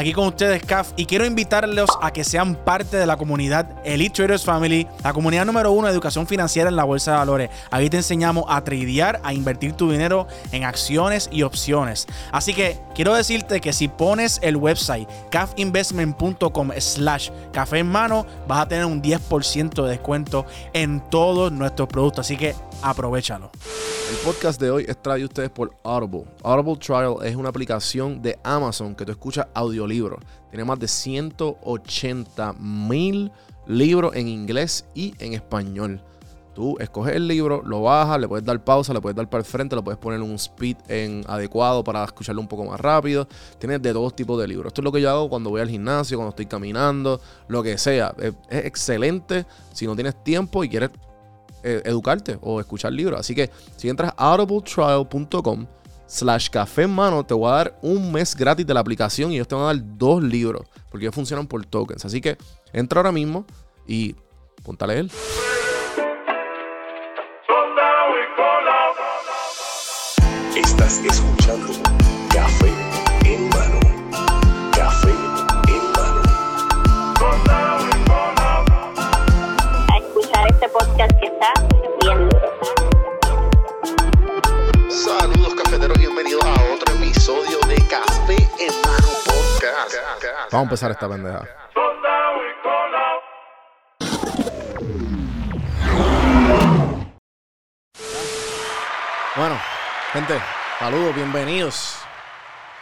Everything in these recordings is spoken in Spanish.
aquí con ustedes, CAF, y quiero invitarlos a que sean parte de la comunidad Elite Traders Family, la comunidad número uno de educación financiera en la bolsa de valores. Aquí te enseñamos a tradear, a invertir tu dinero en acciones y opciones. Así que quiero decirte que si pones el website cafinvestment.com slash café en mano, vas a tener un 10% de descuento en todos nuestros productos. Así que aprovechalo. El podcast de hoy es traído ustedes por Audible. Audible Trial es una aplicación de Amazon que tú escuchas audiolibros. Tiene más de 180 mil libros en inglés y en español. Tú escoges el libro, lo bajas, le puedes dar pausa, le puedes dar para el frente, le puedes poner un speed en adecuado para escucharlo un poco más rápido. Tienes de todos tipos de libros. Esto es lo que yo hago cuando voy al gimnasio, cuando estoy caminando, lo que sea. Es, es excelente si no tienes tiempo y quieres eh, educarte o escuchar libros. Así que si entras a audibletrial.com slash café en mano, te voy a dar un mes gratis de la aplicación y ellos te van a dar dos libros porque ellos funcionan por tokens. Así que entra ahora mismo y ponte a leer. Estás escuchando Café en mano. Café en mano. a escuchar este podcast que está bien Vamos a empezar esta pendeja. Bueno, gente, saludos, bienvenidos.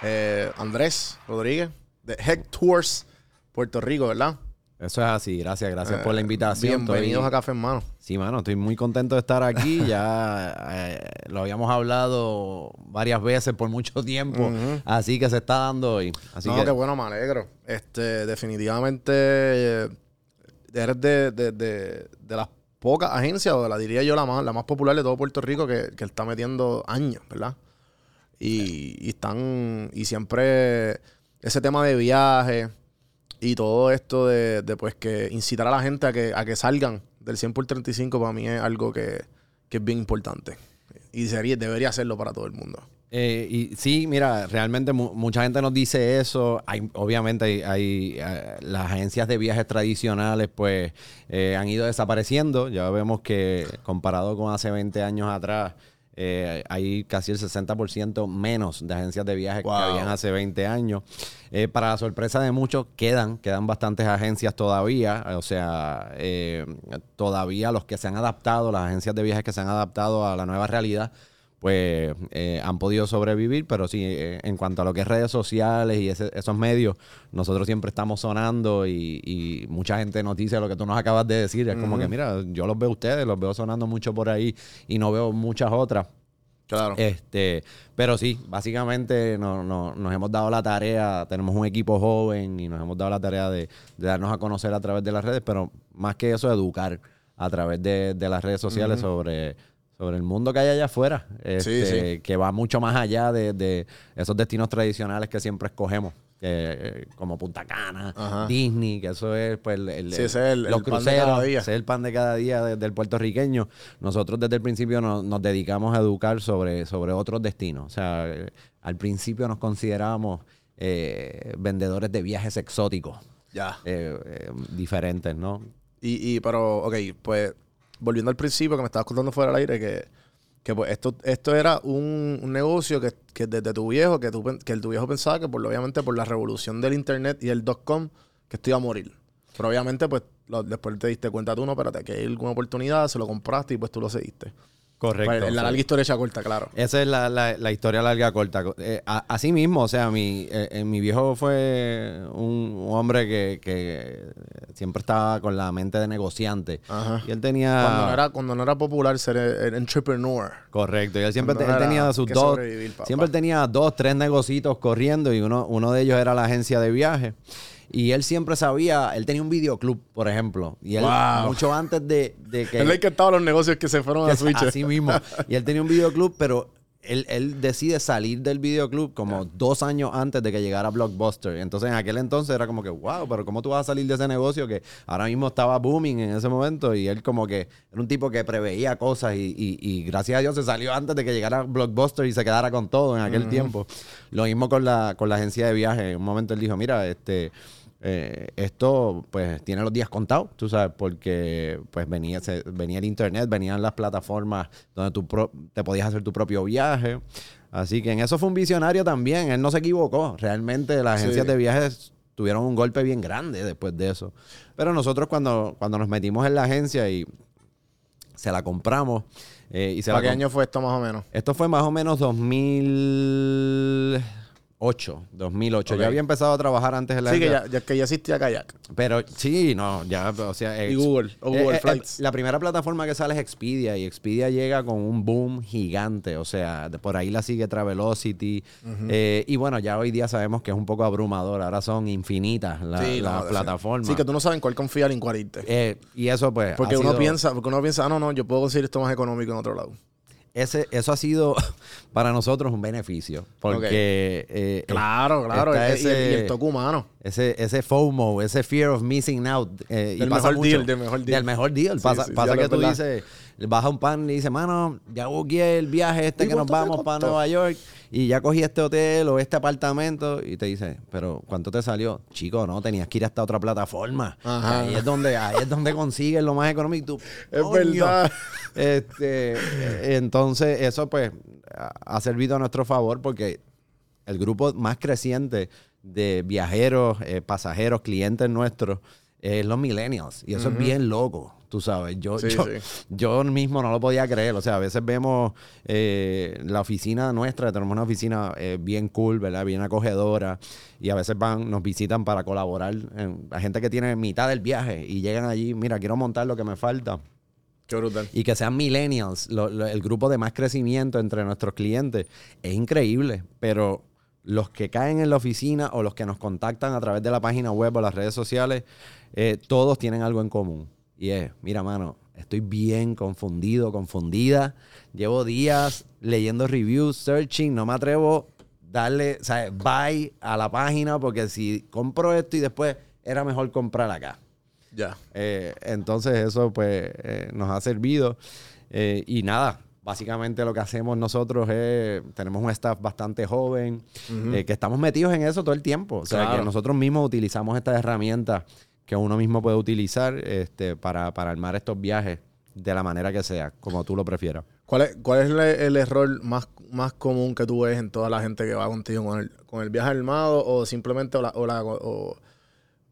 Eh, Andrés Rodríguez de Heck Tours, Puerto Rico, ¿verdad? Eso es así, gracias, gracias por la invitación. Bienvenidos Estoy- a Café en Mano. Sí, mano, estoy muy contento de estar aquí. Ya eh, lo habíamos hablado varias veces por mucho tiempo, así que se está dando hoy. Así no, que qué bueno, me alegro. Este, definitivamente eh, eres de, de- de- de las pocas agencias, o de la diría yo la más, la más popular de todo Puerto Rico, que, que está metiendo años, ¿verdad? Y, y están, y siempre ese tema de viaje y todo esto de, pues que incitar a la gente a que, a que salgan del 100 por 35 para mí es algo que, que es bien importante. Y sería, debería serlo para todo el mundo. Eh, y sí, mira, realmente mu- mucha gente nos dice eso. Hay, obviamente hay, hay, eh, las agencias de viajes tradicionales pues eh, han ido desapareciendo. Ya vemos que comparado con hace 20 años atrás, eh, hay casi el 60% menos de agencias de viajes Wow. que habían hace 20 años. Eh, para la sorpresa de muchos, quedan, quedan bastantes agencias todavía. O sea, eh, todavía los que se han adaptado, las agencias de viajes que se han adaptado a la nueva realidad, pues eh, han podido sobrevivir, pero sí, eh, en cuanto a lo que es redes sociales y ese- esos medios, nosotros siempre estamos sonando y, y mucha gente nos dice lo que tú nos acabas de decir. Es como que, mira, yo los veo a ustedes, los veo sonando mucho por ahí y no veo muchas otras. Claro. Este, pero sí, básicamente no- no- nos hemos dado la tarea, tenemos un equipo joven y nos hemos dado la tarea de, de darnos a conocer a través de las redes, pero más que eso, educar a través de, de las redes sociales sobre, sobre el mundo que hay allá afuera, este, sí. que va mucho más allá de, de esos destinos tradicionales que siempre escogemos. que, eh, como Punta Cana, Ajá. Disney, que eso es pues el, el- Sí, ese es el- los el pan de cruceros, cada día. ese es el pan de cada día de- del puertorriqueño. Nosotros desde el principio nos, nos dedicamos a educar sobre, sobre otros destinos. O sea, eh, al principio nos considerábamos eh, vendedores de viajes exóticos, Ya. eh, eh, diferentes, ¿no? Y, y, pero, ok, pues, volviendo al principio que me estabas contando fuera del aire, que, que pues esto, esto era un, un negocio que, que desde tu viejo, que, pen- que el tu viejo pensaba que por, obviamente por la revolución del internet y el dot-com, que esto iba a morir. Pero obviamente, pues, después te diste cuenta tú, no, espérate, que hay alguna oportunidad, se lo compraste y pues tú lo seguiste. Correcto. Pues, la larga historia hecha corta, claro. Esa es la, la- la historia larga corta. Eh, a- así mismo, o sea, mi, eh, eh, mi viejo fue un, un hombre que, que siempre estaba con la mente de negociante. Ajá. Y él tenía... Cuando, no era, cuando no era popular ser el, el entrepreneur. Correcto. Y él siempre te- él tenía sus dos... Siempre tenía dos, tres negocitos corriendo y uno, uno de ellos era la agencia de viajes. Y él siempre sabía, él tenía un videoclub, por ejemplo. Y él, Wow. mucho antes de, de que... Él le encantaba los negocios que se fueron a Switch. Así mismo. Y él tenía un videoclub, pero él, él decide salir del videoclub como dos años antes de que llegara Blockbuster. Entonces en aquel entonces era como que, wow, pero ¿cómo tú vas a salir de ese negocio que ahora mismo estaba booming en ese momento? Y él como que era un tipo que preveía cosas y, y- y gracias a Dios se salió antes de que llegara Blockbuster y se quedara con todo en aquel tiempo. Lo mismo con la, con la agencia de viaje. En un momento él dijo, mira, este... eh, esto pues tiene los días contados, tú sabes, porque pues venía, se- venía el internet, venían las plataformas donde tú pro- te podías hacer tu propio viaje. Así que en eso fue un visionario también, él no se equivocó. Realmente las agencias Sí. de viajes tuvieron un golpe bien grande después de eso. Pero nosotros cuando, cuando nos metimos en la agencia y se la compramos eh, y se ¿Para la qué año fue esto más o menos? esto fue más o menos 2008. 2008. Ok. Yo había empezado a trabajar antes en la Sí, que ya, ya- que ya existía Kayak. Pero sí, no, ya, o sea. Y Google, o Google eh, eh, Flights. la primera plataforma que sale es Expedia y Expedia llega con un boom gigante. O sea, por ahí la sigue Travelocity. eh, y bueno, ya hoy día sabemos que es un poco abrumador. Ahora son infinitas Sí, las no, plataformas. Sí, que tú no sabes en cuál confiar y en cuál irte. Eh, y eso, pues. Porque uno sido- piensa, porque uno piensa, ah, no, no, yo puedo conseguir esto más económico en otro lado. Ese, eso ha sido para nosotros un beneficio. Porque. Ok. eh, Claro, claro. está y- ese- y el toque humano. Ese, ese FOMO, ese fear of missing out. eh, y Del pasa mejor mucho. deal, del mejor deal. Del mejor deal. Sí, pasa sí, pasa que tú verdad. dices, baja un pan y dice, mano, ya buqueé el viaje este ¿Y que nos vamos para? Nueva York y ya cogí este hotel o este apartamento y te dice, pero ¿cuánto te salió? Chico, no, tenías que ir hasta otra plataforma. Ajá. Ahí es donde, ahí es donde consigues lo más económico. Y tú, Es verdad. Este, eh, entonces, eso pues ha servido a nuestro favor porque el grupo más creciente de viajeros, eh, pasajeros, clientes nuestros es los millennials. Y eso es bien loco, tú sabes. Yo, Sí, yo, sí. yo mismo no lo podía creer. O sea, a veces vemos eh, la oficina nuestra, tenemos una oficina eh, bien cool, ¿verdad? Bien acogedora. Y a veces van, nos visitan para colaborar. La gente que tiene mitad del viaje y llegan allí, mira, quiero montar lo que me falta Qué brutal. y que sean millennials, lo- lo- el grupo de más crecimiento entre nuestros clientes, es increíble, pero los que caen en la oficina o los que nos contactan a través de la página web o las redes sociales, eh, todos tienen algo en común. Y es, mira, mano, estoy bien confundido, confundida. Llevo días leyendo reviews, searching, no me atrevo darle, o sea, bye a la página porque si compro esto y después era mejor comprar acá. Ya. Eh, entonces eso pues eh, nos ha servido. Eh, y nada, básicamente lo que hacemos nosotros es, tenemos un staff bastante joven, eh, que estamos metidos en eso todo el tiempo. O sea, Claro. que nosotros mismos utilizamos estas herramientas que uno mismo puede utilizar este, para, para armar estos viajes de la manera que sea, como tú lo prefieras. ¿Cuál es, cuál es el, error más, más común que tú ves en toda la gente que va contigo con el, con el viaje armado o simplemente o la, o la, o-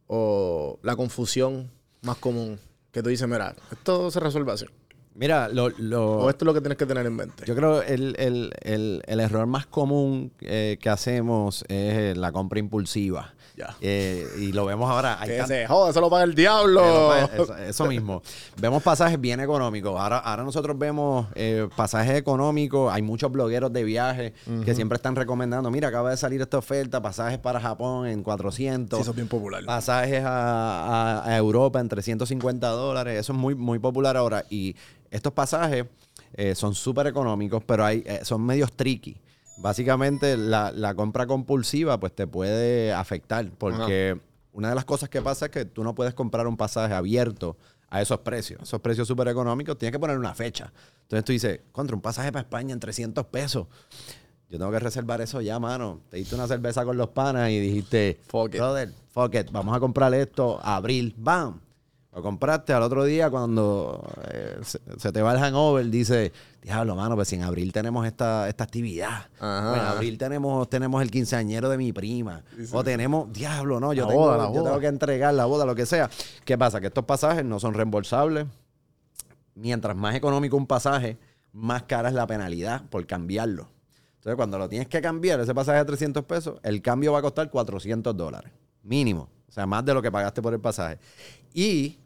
o la confusión más común? Que tú dices, mira, esto se resuelve así. Mira, lo, lo- O esto es lo que tienes que tener en mente. Yo creo el, el, el, el error más común eh, que hacemos es la compra impulsiva. Ya. Eh, y lo vemos ahora. hay que se joda, eso lo paga el diablo. Eh, lo- Eso, eso mismo. Vemos pasajes bien económicos. Ahora, ahora nosotros vemos eh, pasajes económicos. Hay muchos blogueros de viaje que siempre están recomendando. Mira, acaba de salir esta oferta. Pasajes para Japón en 400. Sí, eso es bien popular. Pasajes a, a- a Europa en 350 dólares. Eso es muy, muy popular ahora. Y estos pasajes eh, son súper económicos, pero hay, eh, son medios tricky. Básicamente, la, la compra compulsiva pues te puede afectar porque una de las cosas que pasa es que tú no puedes comprar un pasaje abierto a esos precios. Esos precios súper económicos, tienes que poner una fecha. Entonces tú dices, contra un pasaje para España en 300 pesos. Yo tengo que reservar eso ya, mano. Te diste una cerveza con los panas y dijiste, Fuck it. brother, fuck it, vamos a comprar esto, abril, bam. Lo compraste al otro día cuando eh, se, se te va el hangover, dice, diablo, mano, pues si en abril tenemos esta, esta actividad. Ajá. O en abril tenemos, tenemos el quinceañero de mi prima. O tenemos, diablo, no, yo, La tengo, boda, la yo boda. tengo que entregar la boda, lo que sea. ¿Qué pasa? Que estos pasajes no son reembolsables. Mientras más económico un pasaje, más cara es la penalidad por cambiarlo. Entonces, cuando lo tienes que cambiar, ese pasaje de 300 pesos, el cambio va a costar 400 dólares. Mínimo. O sea, más de lo que pagaste por el pasaje. Y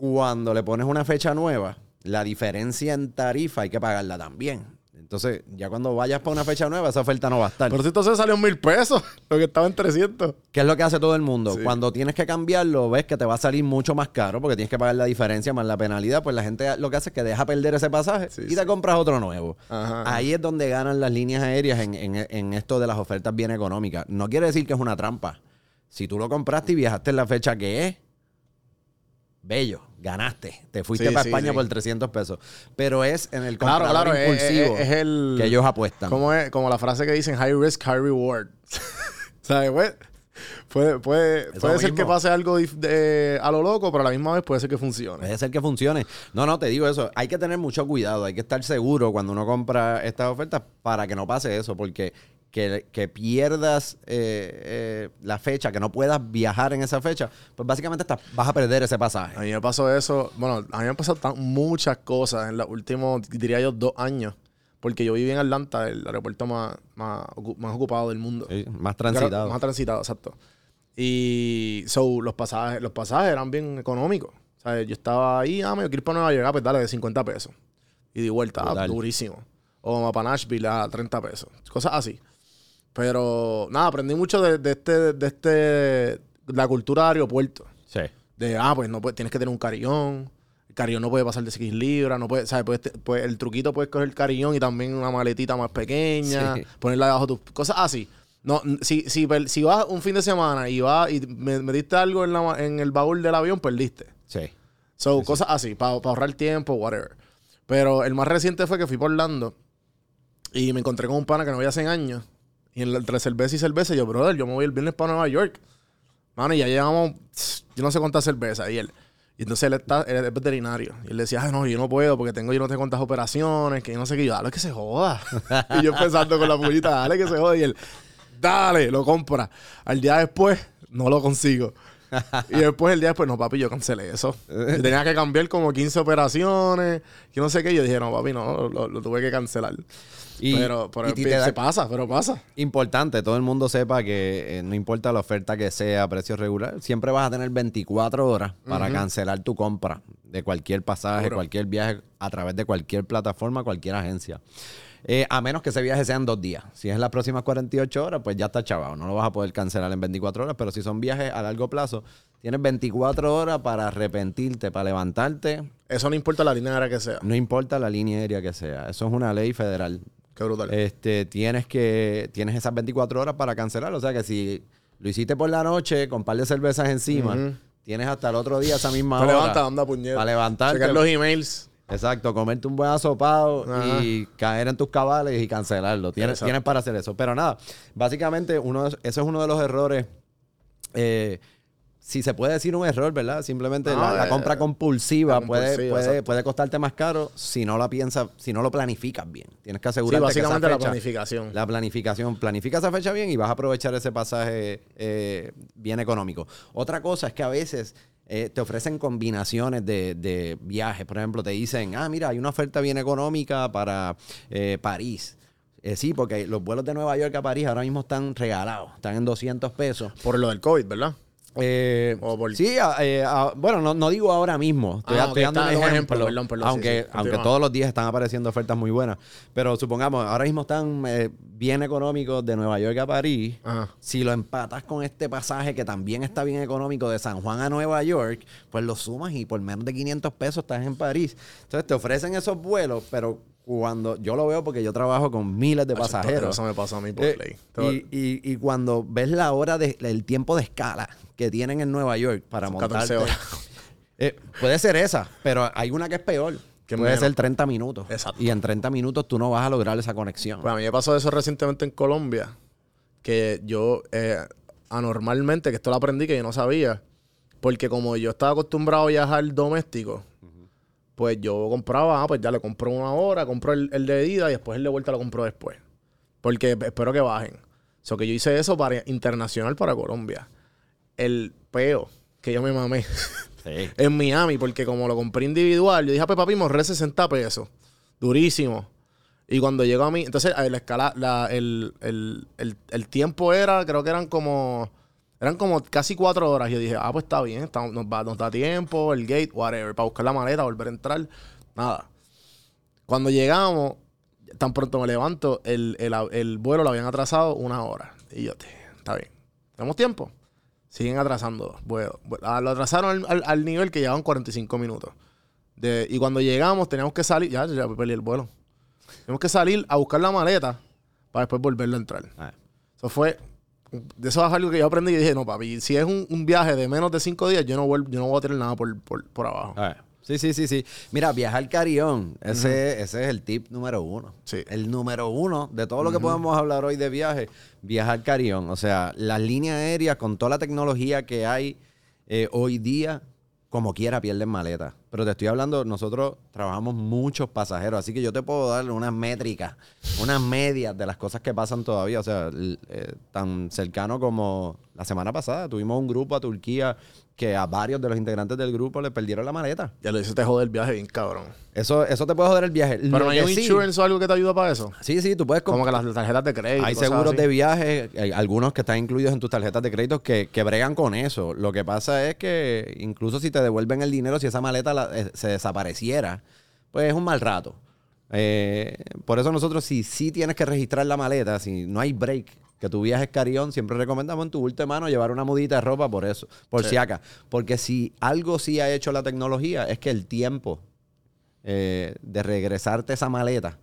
cuando le pones una fecha nueva, la diferencia en tarifa hay que pagarla también. Entonces, ya cuando vayas para una fecha nueva, esa oferta no va a estar. Pero si entonces salió en mil pesos, lo que estaba en 300. ¿Qué es lo que hace todo el mundo? Sí. Cuando tienes que cambiarlo, ves que te va a salir mucho más caro porque tienes que pagar la diferencia más la penalidad, pues la gente lo que hace es que deja perder ese pasaje Sí, y sí. te compras otro nuevo. Ajá. Ahí es donde ganan las líneas aéreas en, en- en esto de las ofertas bien económicas. No quiere decir que es una trampa. Si tú lo compraste y viajaste en la fecha que es, bello, ganaste. Te fuiste Sí, para sí, España sí. por 300 pesos. Pero es en el Claro, claro, impulsivo es- es el... que ellos apuestan. Como, es, como la frase que dicen, high risk, high reward. ¿Sabes? Pues, puede puede, puede ser que pase algo de- a lo loco, pero a la misma vez puede ser que funcione. Puede ser que funcione. No, no, te digo eso. Hay que tener mucho cuidado. Hay que estar seguro cuando uno compra estas ofertas para que no pase eso. Porque que, que pierdas eh, eh, la fecha, que no puedas viajar en esa fecha, pues básicamente estás- vas a perder ese A pasaje. mí me pasó eso, bueno, a mí me han pasado tan- muchas cosas en los últimos, diría yo, dos años. Porque yo viví en Atlanta, el aeropuerto más, más, ocu- más ocupado del mundo. Sí, más transitado. Más transitado, exacto. Y so, los pasajes, los pasajes eran bien económicos. O sea, yo estaba ahí, ah, me quiero ir para Nueva York, ah, pues dale, de 50 pesos. Y de vuelta, ah, durísimo. O para Nashville a 30 pesos. Cosas así. Pero nada, aprendí mucho de, de este, de este, la cultura de aeropuerto. Sí. De, ah, pues no puedes, tienes que tener un carillón. El carillón no puede pasar de 6 libras. No puede, ¿sabes? Puedes pues, el truquito puedes coger el carillón y también una maletita más pequeña. Sí. Ponerla debajo de tus cosas así. No, si, si, si vas un fin de semana y vas y me- metiste algo en, la en el baúl del avión, perdiste. Sí. So, cosas así, para ahorrar tiempo, whatever. Pero el más reciente fue que fui por Orlando y me encontré con un pana que no veía hace años. Y entre cerveza y cerveza, yo, brother, yo me voy el viernes para Nueva York. Mano, y ya llevamos, yo no sé cuántas cervezas. Y él, y entonces él, está, él es veterinario. Y él decía, no, yo no puedo porque tengo yo no sé cuántas operaciones, que yo no sé qué. Yo, dale que se joda. y yo pensando con la pullita, dale que se joda. Y él, dale, lo compra. Al día después, no lo consigo. y después, el día después, no, papi, yo cancelé eso. Yo tenía que cambiar como 15 operaciones, que no sé qué. Yo dije, no, papi, no, lo, lo tuve que cancelar. Y, pero pero y te da- se pasa, pero pasa. Importante, todo el mundo sepa que eh, no importa la oferta que sea a precio regular, siempre vas a tener 24 horas para cancelar tu compra de cualquier pasaje, Seguro. cualquier viaje a través de cualquier plataforma, cualquier agencia. Eh, a menos que ese viaje sean dos días. Si es las próximas 48 horas, pues ya está chavado. No lo vas a poder cancelar en 24 horas, pero si son viajes a largo plazo, tienes 24 horas para arrepentirte, para levantarte, Eso no importa la línea aérea que sea. no importa la línea aérea que sea. Eso es una ley federal. Qué brutal. Este, tienes que, tienes esas 24 horas para cancelar. O sea que si lo hiciste por la noche con un par de cervezas encima, tienes hasta el otro día esa misma hora. levanta, anda puñeta. Para levantarte. Checar los emails. Exacto, comerte un buen asopado Ajá. y caer en tus cabales y cancelarlo. Tienes, tienes para hacer eso. Pero nada, básicamente uno eso es uno de los errores. eh, si se puede decir un error, ¿verdad? Simplemente No, la, la eh, compra compulsiva, la puede, compulsiva, puede, puede costarte más caro si no la piensas, si no lo planificas bien. Tienes que Sí, asegurarte básicamente que la esa fecha, planificación. la planificación. Planifica esa fecha bien y vas a aprovechar ese pasaje eh, bien económico. Otra cosa es que a veces eh, te ofrecen combinaciones de, de viajes. Por ejemplo, te dicen, ah, mira, hay una oferta bien económica para eh, París. Eh, sí, porque los vuelos de Nueva York a París ahora mismo están regalados. Están en 200 pesos. Por lo del COVID, ¿verdad? Eh, por- Sí, eh, a- bueno, no, no digo ahora mismo. Estoy, Ah, estoy dando un ejemplo. ejemplo, perdón, perdón, sí, aunque sí, aunque todos los días están apareciendo ofertas muy buenas. Pero supongamos, ahora mismo están eh, bien económicos de Nueva York a París. Ajá. Si lo empatas con este pasaje que también está bien económico de San Juan a Nueva York, pues lo sumas y por menos de 500 pesos estás en París. Entonces te ofrecen esos vuelos, pero cuando yo lo veo porque yo trabajo con miles de pasajeros. Eso me pasó a mí por Eh, ley. Todo- y, y- y cuando ves la hora de el tiempo de escala que tienen en Nueva York para Son montarte 14 horas. eh, puede ser esa pero hay una que es peor Que puede menos. ser 30 minutos Exacto. y en 30 minutos tú no vas a lograr esa conexión Pues a mí me pasó eso recientemente en Colombia. Que yo, eh, anormalmente, que esto lo aprendí que yo no sabía. Porque como yo estaba acostumbrado a viajar doméstico, pues yo compraba, ah, pues ya le compro una hora, compro el, el de ida y después el de vuelta lo compro después. Porque espero que bajen. O sea, que yo hice eso para internacional para Colombia. El peo que yo me mamé Sí. en Miami, porque como lo compré individual, yo dije, ah, pues papi, me ahorré 60 pesos. Durísimo. Y cuando llegó a mí, entonces la escala, la- el, el- el- el tiempo era, creo que eran como, eran como casi cuatro horas. Yo dije, ah, pues está bien, está- nos, va- nos da tiempo, el gate, whatever, para buscar la maleta, volver a entrar. Nada. Cuando llegamos, tan pronto me levanto, el, el, el vuelo lo habían atrasado una hora. Y yo, "Te- está bien. ¿Tenemos tiempo? Siguen atrasando. Vuelo. Vu- ah, Lo atrasaron al, al- al nivel que llevaban 45 minutos. De, y cuando llegamos, teníamos que salir. Ya, ya perdí el vuelo. Tenemos que salir a buscar la maleta para después volverlo a entrar. Ah, Eso fue. De eso es algo que yo aprendí y dije, no, papi, si es un, un viaje de menos de cinco días, yo no, vuelvo, yo no voy a tener nada por, por, por abajo. ah. Sí, sí, sí, sí. Mira, viajar Carión, ese, ese es el tip número uno. Sí. El número uno de todo lo que podemos hablar hoy de viaje, viajar Carión. O sea, las líneas aéreas con toda la tecnología que hay eh, hoy día, como quiera pierden maletas. Pero te estoy hablando, nosotros trabajamos muchos pasajeros, así que yo te puedo dar unas métricas, unas medias de las cosas que pasan todavía. O sea, eh, tan cercano como la semana pasada, tuvimos un grupo a Turquía que a varios de los integrantes del grupo le perdieron la maleta. Ya lo hice, te jode el viaje bien cabrón. Eso, eso te puede joder el viaje. Pero Lo no hay un sí- insurance o algo que te ayuda para eso. Sí, sí, tú puedes Como que las tarjetas de crédito. Hay seguros así. de viaje, hay algunos que están incluidos en tus tarjetas de crédito que, que bregan con eso. Lo que pasa es que incluso si te devuelven el dinero, si esa maleta la- eh, se desapareciera, pues es un mal rato. Eh, por eso nosotros, si sí tienes que registrar la maleta, si no hay break, que tu viaje es carión, siempre recomendamos en tu bulto de mano llevar una mudita de ropa por eso, por si acá. Porque si algo sí ha hecho la tecnología, es que el tiempo eh, de regresarte esa maleta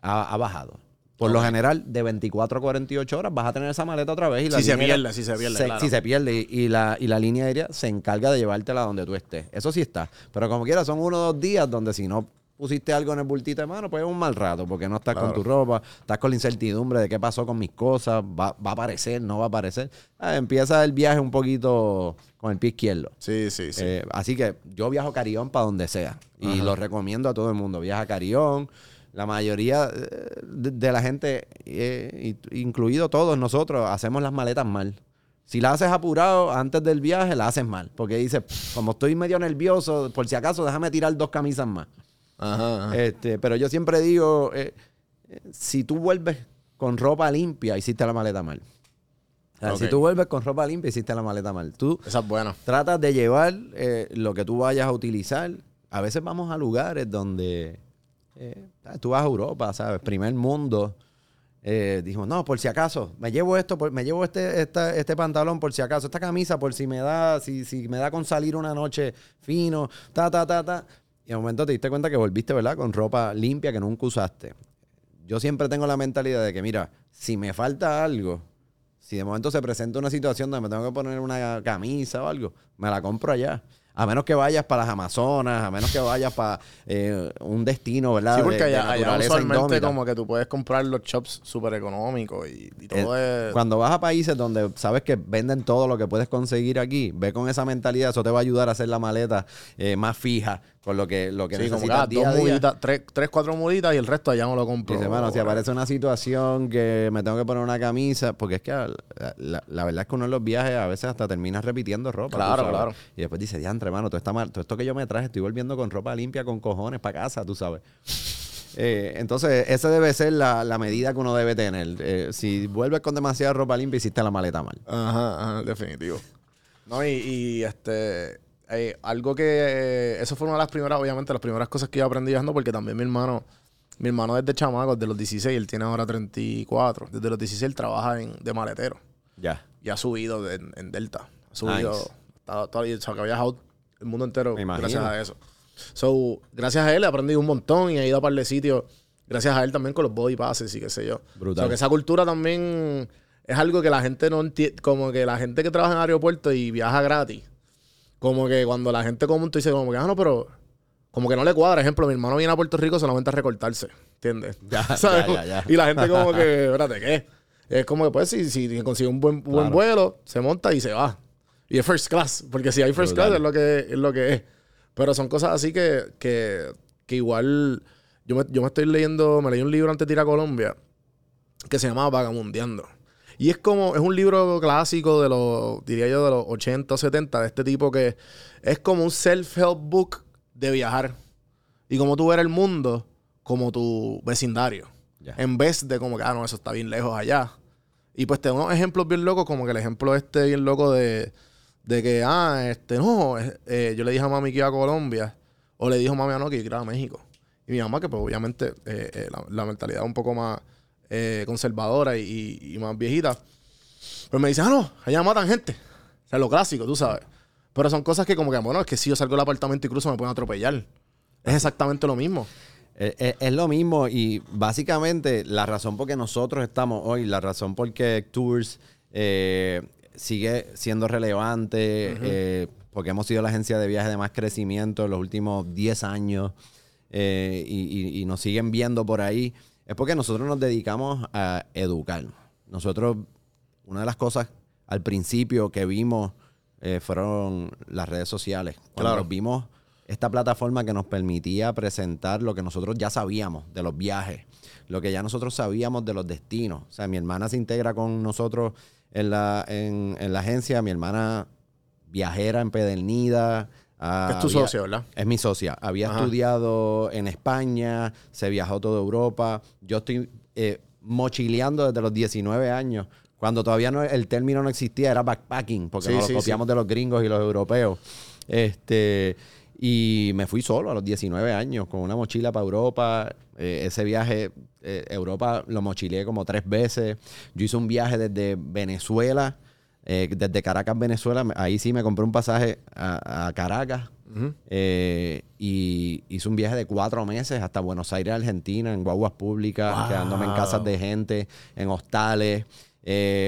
ha, ha bajado. Por lo general, de 24 a 48 horas vas a tener esa maleta otra vez. Y la Si se pierde, si se pierde, se- claro. Si se pierde y, y la, y la línea aérea se encarga de llevártela donde tú estés. Eso sí está. Pero como quiera, son uno o dos días donde si no pusiste algo en el bultito de mano, pues es un mal rato porque no estás con tu ropa, estás con la incertidumbre de qué pasó con mis cosas, va, va a aparecer, no va a aparecer. Ah, empieza el viaje un poquito con el pie izquierdo. Sí, sí, sí. Eh, así que yo viajo Carión para donde sea. Y lo recomiendo a todo el mundo. Viaja Carión. La mayoría eh, de, de la gente, eh, incluido todos nosotros, hacemos las maletas mal. Si la haces apurado antes del viaje, la haces mal. Porque dices, como estoy medio nervioso, por si acaso, déjame tirar dos camisas más. Ajá, ajá. Este, pero yo siempre digo, eh, eh, si tú vuelves con ropa limpia, hiciste la maleta mal. O sea, Si tú vuelves con ropa limpia, hiciste la maleta mal. Tú Esa es buena. tratas de llevar eh, lo que tú vayas a utilizar. A veces vamos a lugares donde eh, tú vas a Europa, ¿sabes? Primer mundo. Eh, dijimos, no, por si acaso, me llevo esto, por- me llevo este, esta- este pantalón por si acaso, esta camisa por si me da, si, si me da con salir una noche fino, ta, ta, ta, ta. Y de momento te diste cuenta que volviste, ¿verdad? Con ropa limpia que nunca usaste. Yo siempre tengo la mentalidad de que, mira, si me falta algo, si de momento se presenta una situación donde me tengo que poner una camisa o algo, me la compro allá. A menos que vayas para las Amazonas, a menos que vayas para eh, un destino, ¿verdad? Sí, porque de- de allá, allá naturaleza usualmente indómita. como que tú puedes comprar los chops súper económicos y, y todo Eh, es... Cuando vas a países donde sabes que venden todo lo que puedes conseguir aquí, ve con esa mentalidad, eso te va a ayudar a hacer la maleta eh, más fija con lo que, lo que Sí, como necesitas ah, día a dos día. muditas, tres, tres, cuatro muditas y el resto allá no lo compro. Dice, si aparece una situación que me tengo que poner una camisa, porque es que la, la- la verdad es que uno en los viajes a veces hasta terminas repitiendo ropa. Claro, claro. Y después dice, diantre, hermano, todo, está mal, todo esto que yo me traje, estoy volviendo con ropa limpia con cojones para casa, tú sabes. Eh, entonces, esa debe ser la, la medida que uno debe tener. Eh, si vuelves con demasiada ropa limpia, hiciste la maleta mal. Ajá, ajá, definitivo. No, y, y, este, eh, algo que, eso fue una de las primeras, obviamente, las primeras cosas que yo aprendí viajando, porque también mi hermano, mi hermano desde chamaco, desde los 16, él tiene ahora 34, desde los 16 él trabaja en, de maletero Ya. y ha subido en, Delta. Ha subido, Nice. está- ha viajado el mundo entero Me imagino. gracias a eso. So, gracias a él he aprendido un montón y he ido a par de sitios. Gracias a él también con los body passes y qué sé yo. Brutal. O sea, que esa cultura también es algo que la gente no entiende. Como que la gente que trabaja en aeropuerto y viaja gratis. Como que cuando la gente común te dice, como que, ah, no, pero. Como que no le cuadra. Ejemplo, mi hermano viene a Puerto Rico solamente a recortarse. ¿Entiendes? Ya, ¿Sabes? ya, ya, ya. Y la gente, como que, espérate, ¿qué? Es como que, pues, si, si consigue un buen, buen Claro. vuelo, se monta y se va. Y es first class. Porque si hay first class es lo que es. Lo que es. Pero son cosas así que, que, que igual. Yo me, yo me estoy leyendo, me leí un libro antes de ir a Colombia que se llama Vagamundeando. Y es como, es un libro clásico de los, diría yo, de los 80 o 70, de este tipo que es como un self-help book de viajar. Y como tú ver el mundo como tu vecindario. Ya. En vez de como que, ah, no, eso está bien lejos allá. Y pues te da unos ejemplos bien locos, como que el ejemplo este bien loco de, de que, ah, este, no, eh, yo le dije a mami que iba a Colombia, o le dijo mami a no que iba a México. Y mi mamá, que pues obviamente eh, eh, la, la mentalidad un poco más conservadora y, más viejita, pues me dice, ah, no, allá matan gente. O sea, lo clásico, tú sabes. Pero son cosas que como que, bueno, es que si yo salgo del apartamento y cruzo me pueden atropellar. Es exactamente lo mismo. Es, lo mismo y básicamente la razón por que nosotros estamos hoy, la razón por que Tours eh, sigue siendo relevante, eh, porque hemos sido la agencia de viajes de más crecimiento en los últimos 10 años eh, y, y- y nos siguen viendo por ahí, es porque nosotros nos dedicamos a educar. Nosotros, una de las cosas al principio que vimos eh, fueron las redes sociales. Cuando Claro. vimos esta plataforma que nos permitía presentar lo que nosotros ya sabíamos de los viajes, lo que ya nosotros sabíamos de los destinos. O sea, mi hermana se integra con nosotros en la, en, en la agencia, mi hermana viajera empedernida. ah, es tu había- socio, ¿verdad? Es mi socia. Había Ajá. estudiado en España, se viajó toda Europa. Yo estoy eh, mochileando desde los 19 años. Cuando todavía no, el término no existía, era backpacking, porque Sí, nos sí, lo copiamos de los gringos y los europeos. Este, y me fui solo a los 19 años con una mochila para Europa. Eh, ese viaje, eh, Europa lo mochileé como tres veces. Yo hice un viaje desde Venezuela, eh, desde Caracas, Venezuela. Ahí sí me compré un pasaje a, a Caracas. Y hice un viaje de cuatro meses hasta Buenos Aires, Argentina, en guaguas públicas, Wow. quedándome en casas de gente, en hostales.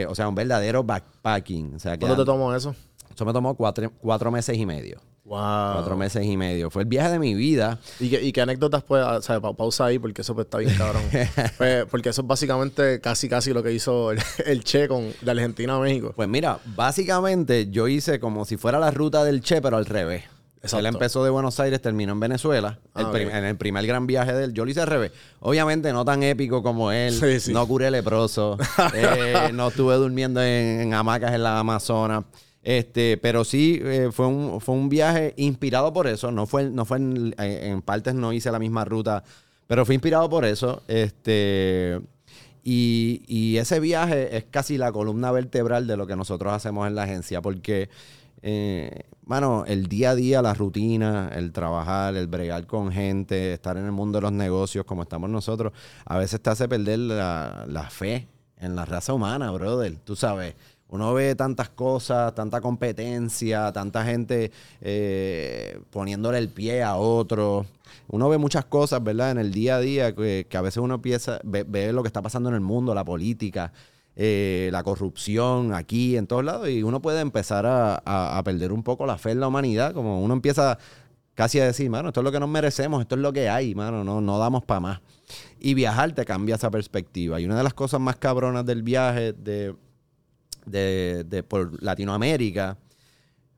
O sea, un verdadero backpacking. O sea, ¿Cuándo te tomó eso? eso me tomó cuatro, cuatro meses y medio. Wow. Cuatro meses y medio. Fue el viaje de mi vida. ¿Y qué, y qué anécdotas pues, o sea, pa- pausa ahí porque eso pues, está bien cabrón. Pues, porque eso es básicamente casi casi lo que hizo el, el Che con de Argentina a México. Pues mira, básicamente yo hice como si fuera la ruta del Che, pero al revés. Exacto. Él empezó de Buenos Aires, terminó en Venezuela. Ah, el ok. En el primer gran viaje de él, yo lo hice al revés. Obviamente no tan épico como él. Sí, sí. No curé leproso. eh, no estuve durmiendo en, en hamacas en la Amazonas. Este, pero sí eh, fue, un, fue un viaje inspirado por eso. No fue, no fue en, en partes, no hice la misma ruta, pero fue inspirado por eso. Este, y, y ese viaje es casi la columna vertebral de lo que nosotros hacemos en la agencia, porque, eh, mano, el día a día, la rutina, el trabajar, el bregar con gente, estar en el mundo de los negocios como estamos nosotros, a veces te hace perder la, la fe en la raza humana, brother. Tú sabes. Uno ve tantas cosas, tanta competencia, tanta gente eh, poniéndole el pie a otro. Uno ve muchas cosas, ¿verdad? En el día a día que, a veces uno empieza, ve, lo que está pasando en el mundo, la política, eh, la corrupción aquí, en todos lados, y uno puede empezar a perder un poco la fe en la humanidad, como uno empieza casi a decir, mano, esto es lo que nos merecemos, esto es lo que hay, mano, no, no damos para más. Y viajar te cambia esa perspectiva. Y una de las cosas más cabronas del viaje de, de, de por Latinoamérica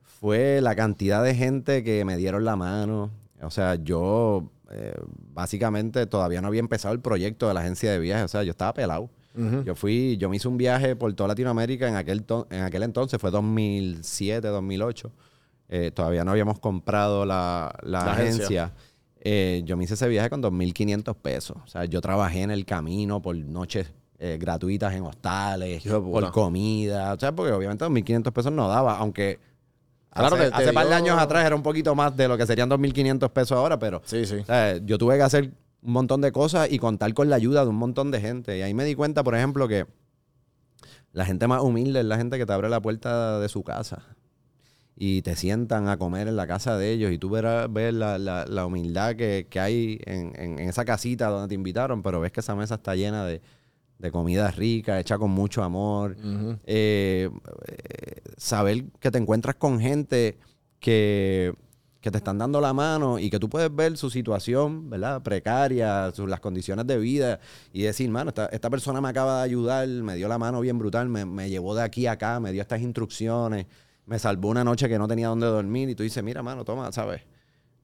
fue la cantidad de gente que me dieron la mano. O sea, yo eh, básicamente todavía no había empezado el proyecto de la agencia de viajes. O sea, yo estaba pelado. Yo fui, yo me hice un viaje por toda Latinoamérica en aquel, en aquel entonces, fue 2007, 2008. Eh, todavía no habíamos comprado la, la La agencia. agencia. Eh, yo me hice ese viaje con 2.500 pesos. O sea, yo trabajé en el camino por noches eh, gratuitas en hostales, por comida. O sea, porque obviamente 2.500 pesos no daba, aunque Claro hace, te hace par de dio- años atrás era un poquito más de lo que serían 2.500 pesos ahora, pero Sí, sí. yo tuve que hacer un montón de cosas y contar con la ayuda de un montón de gente. Y ahí me di cuenta, por ejemplo, que la gente más humilde es la gente que te abre la puerta de su casa y te sientan a comer en la casa de ellos y tú verás ves la, la- la humildad que, que hay en, en- en esa casita donde te invitaron, pero ves que esa mesa está llena de, de comida rica, hecha con mucho amor. Eh, eh, saber que te encuentras con gente que, que te están dando la mano y que tú puedes ver su situación, ¿verdad? Precaria, sus, las condiciones de vida y decir, mano, esta, esta persona me acaba de ayudar, me dio la mano bien brutal, me, me llevó de aquí a acá, me dio estas instrucciones, me salvó una noche que no tenía dónde dormir y tú dices, mira, mano, toma, ¿sabes?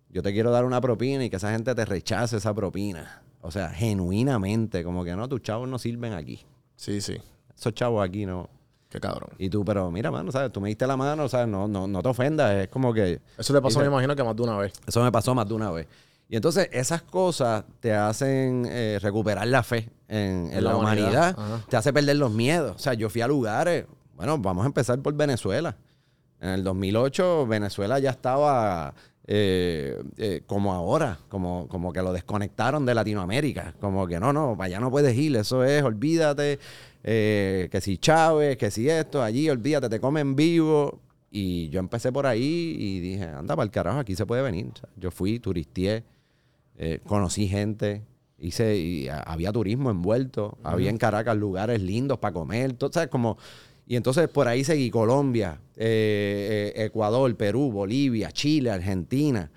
Yo te quiero dar una propina y que esa gente te rechace esa propina. O sea, genuinamente, como que no, tus chavos no sirven aquí. Sí, sí. Esos chavos aquí no. Qué cabrón. Y tú, pero mira, mano, ¿sabes? Tú me diste la mano, ¿sabes? No, no, no te ofendas. Es como que Eso te pasó, me imagino, que más de una vez. eso me pasó más de una vez. Y entonces esas cosas te hacen eh, recuperar la fe en, en la, humanidad. Ajá. Te hace perder los miedos. O sea, yo fui a lugares, bueno, vamos a empezar por Venezuela. En el 2008 Venezuela ya estaba eh, eh, como ahora, como, como que lo desconectaron de Latinoamérica. Como que no, no, para allá no puedes ir, eso es, olvídate, eh, que si Chávez, que si esto, allí, olvídate, te comen vivo. Y yo empecé por ahí y dije, anda para el carajo, aquí se puede venir. O sea, yo fui, turistié, conocí gente, hice, y había turismo envuelto, había en Caracas lugares lindos para comer, todo, ¿sabes? Como, y entonces por ahí seguí Colombia, eh, eh, Ecuador, Perú, Bolivia, Chile, Argentina.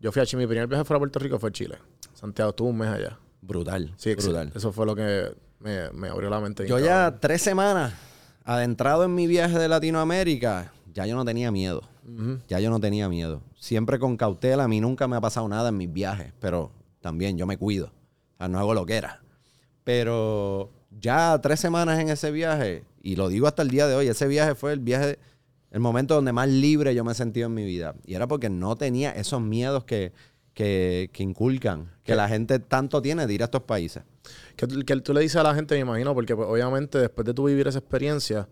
Yo fui a Chile. Mi primer viaje fuera a Puerto Rico fue a Chile. Santiago, estuve un mes allá. Brutal, Sí, brutal. Eso fue lo que me, me abrió la mente. Yo ya tres semanas adentrado en mi viaje de Latinoamérica, ya yo no tenía miedo. Ya yo no tenía miedo. Siempre con cautela, a mí nunca me ha pasado nada en mis viajes, pero también yo me cuido. O sea, no hago lo que era. Pero ya tres semanas en ese viaje, y lo digo hasta el día de hoy, ese viaje fue el viaje, el momento donde más libre yo me he sentido en mi vida. Y era porque no tenía esos miedos que, que, que inculcan, que la gente tanto tiene de ir a estos países. Que, que tú le dices a la gente, me imagino, porque pues, obviamente después de tú vivir esa experiencia,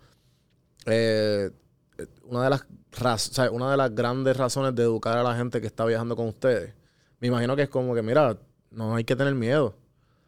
eh, eh, una, de las raz- o sea, una de las grandes razones de educar a la gente que está viajando con ustedes, me imagino que es como que, mira, no hay que tener miedo.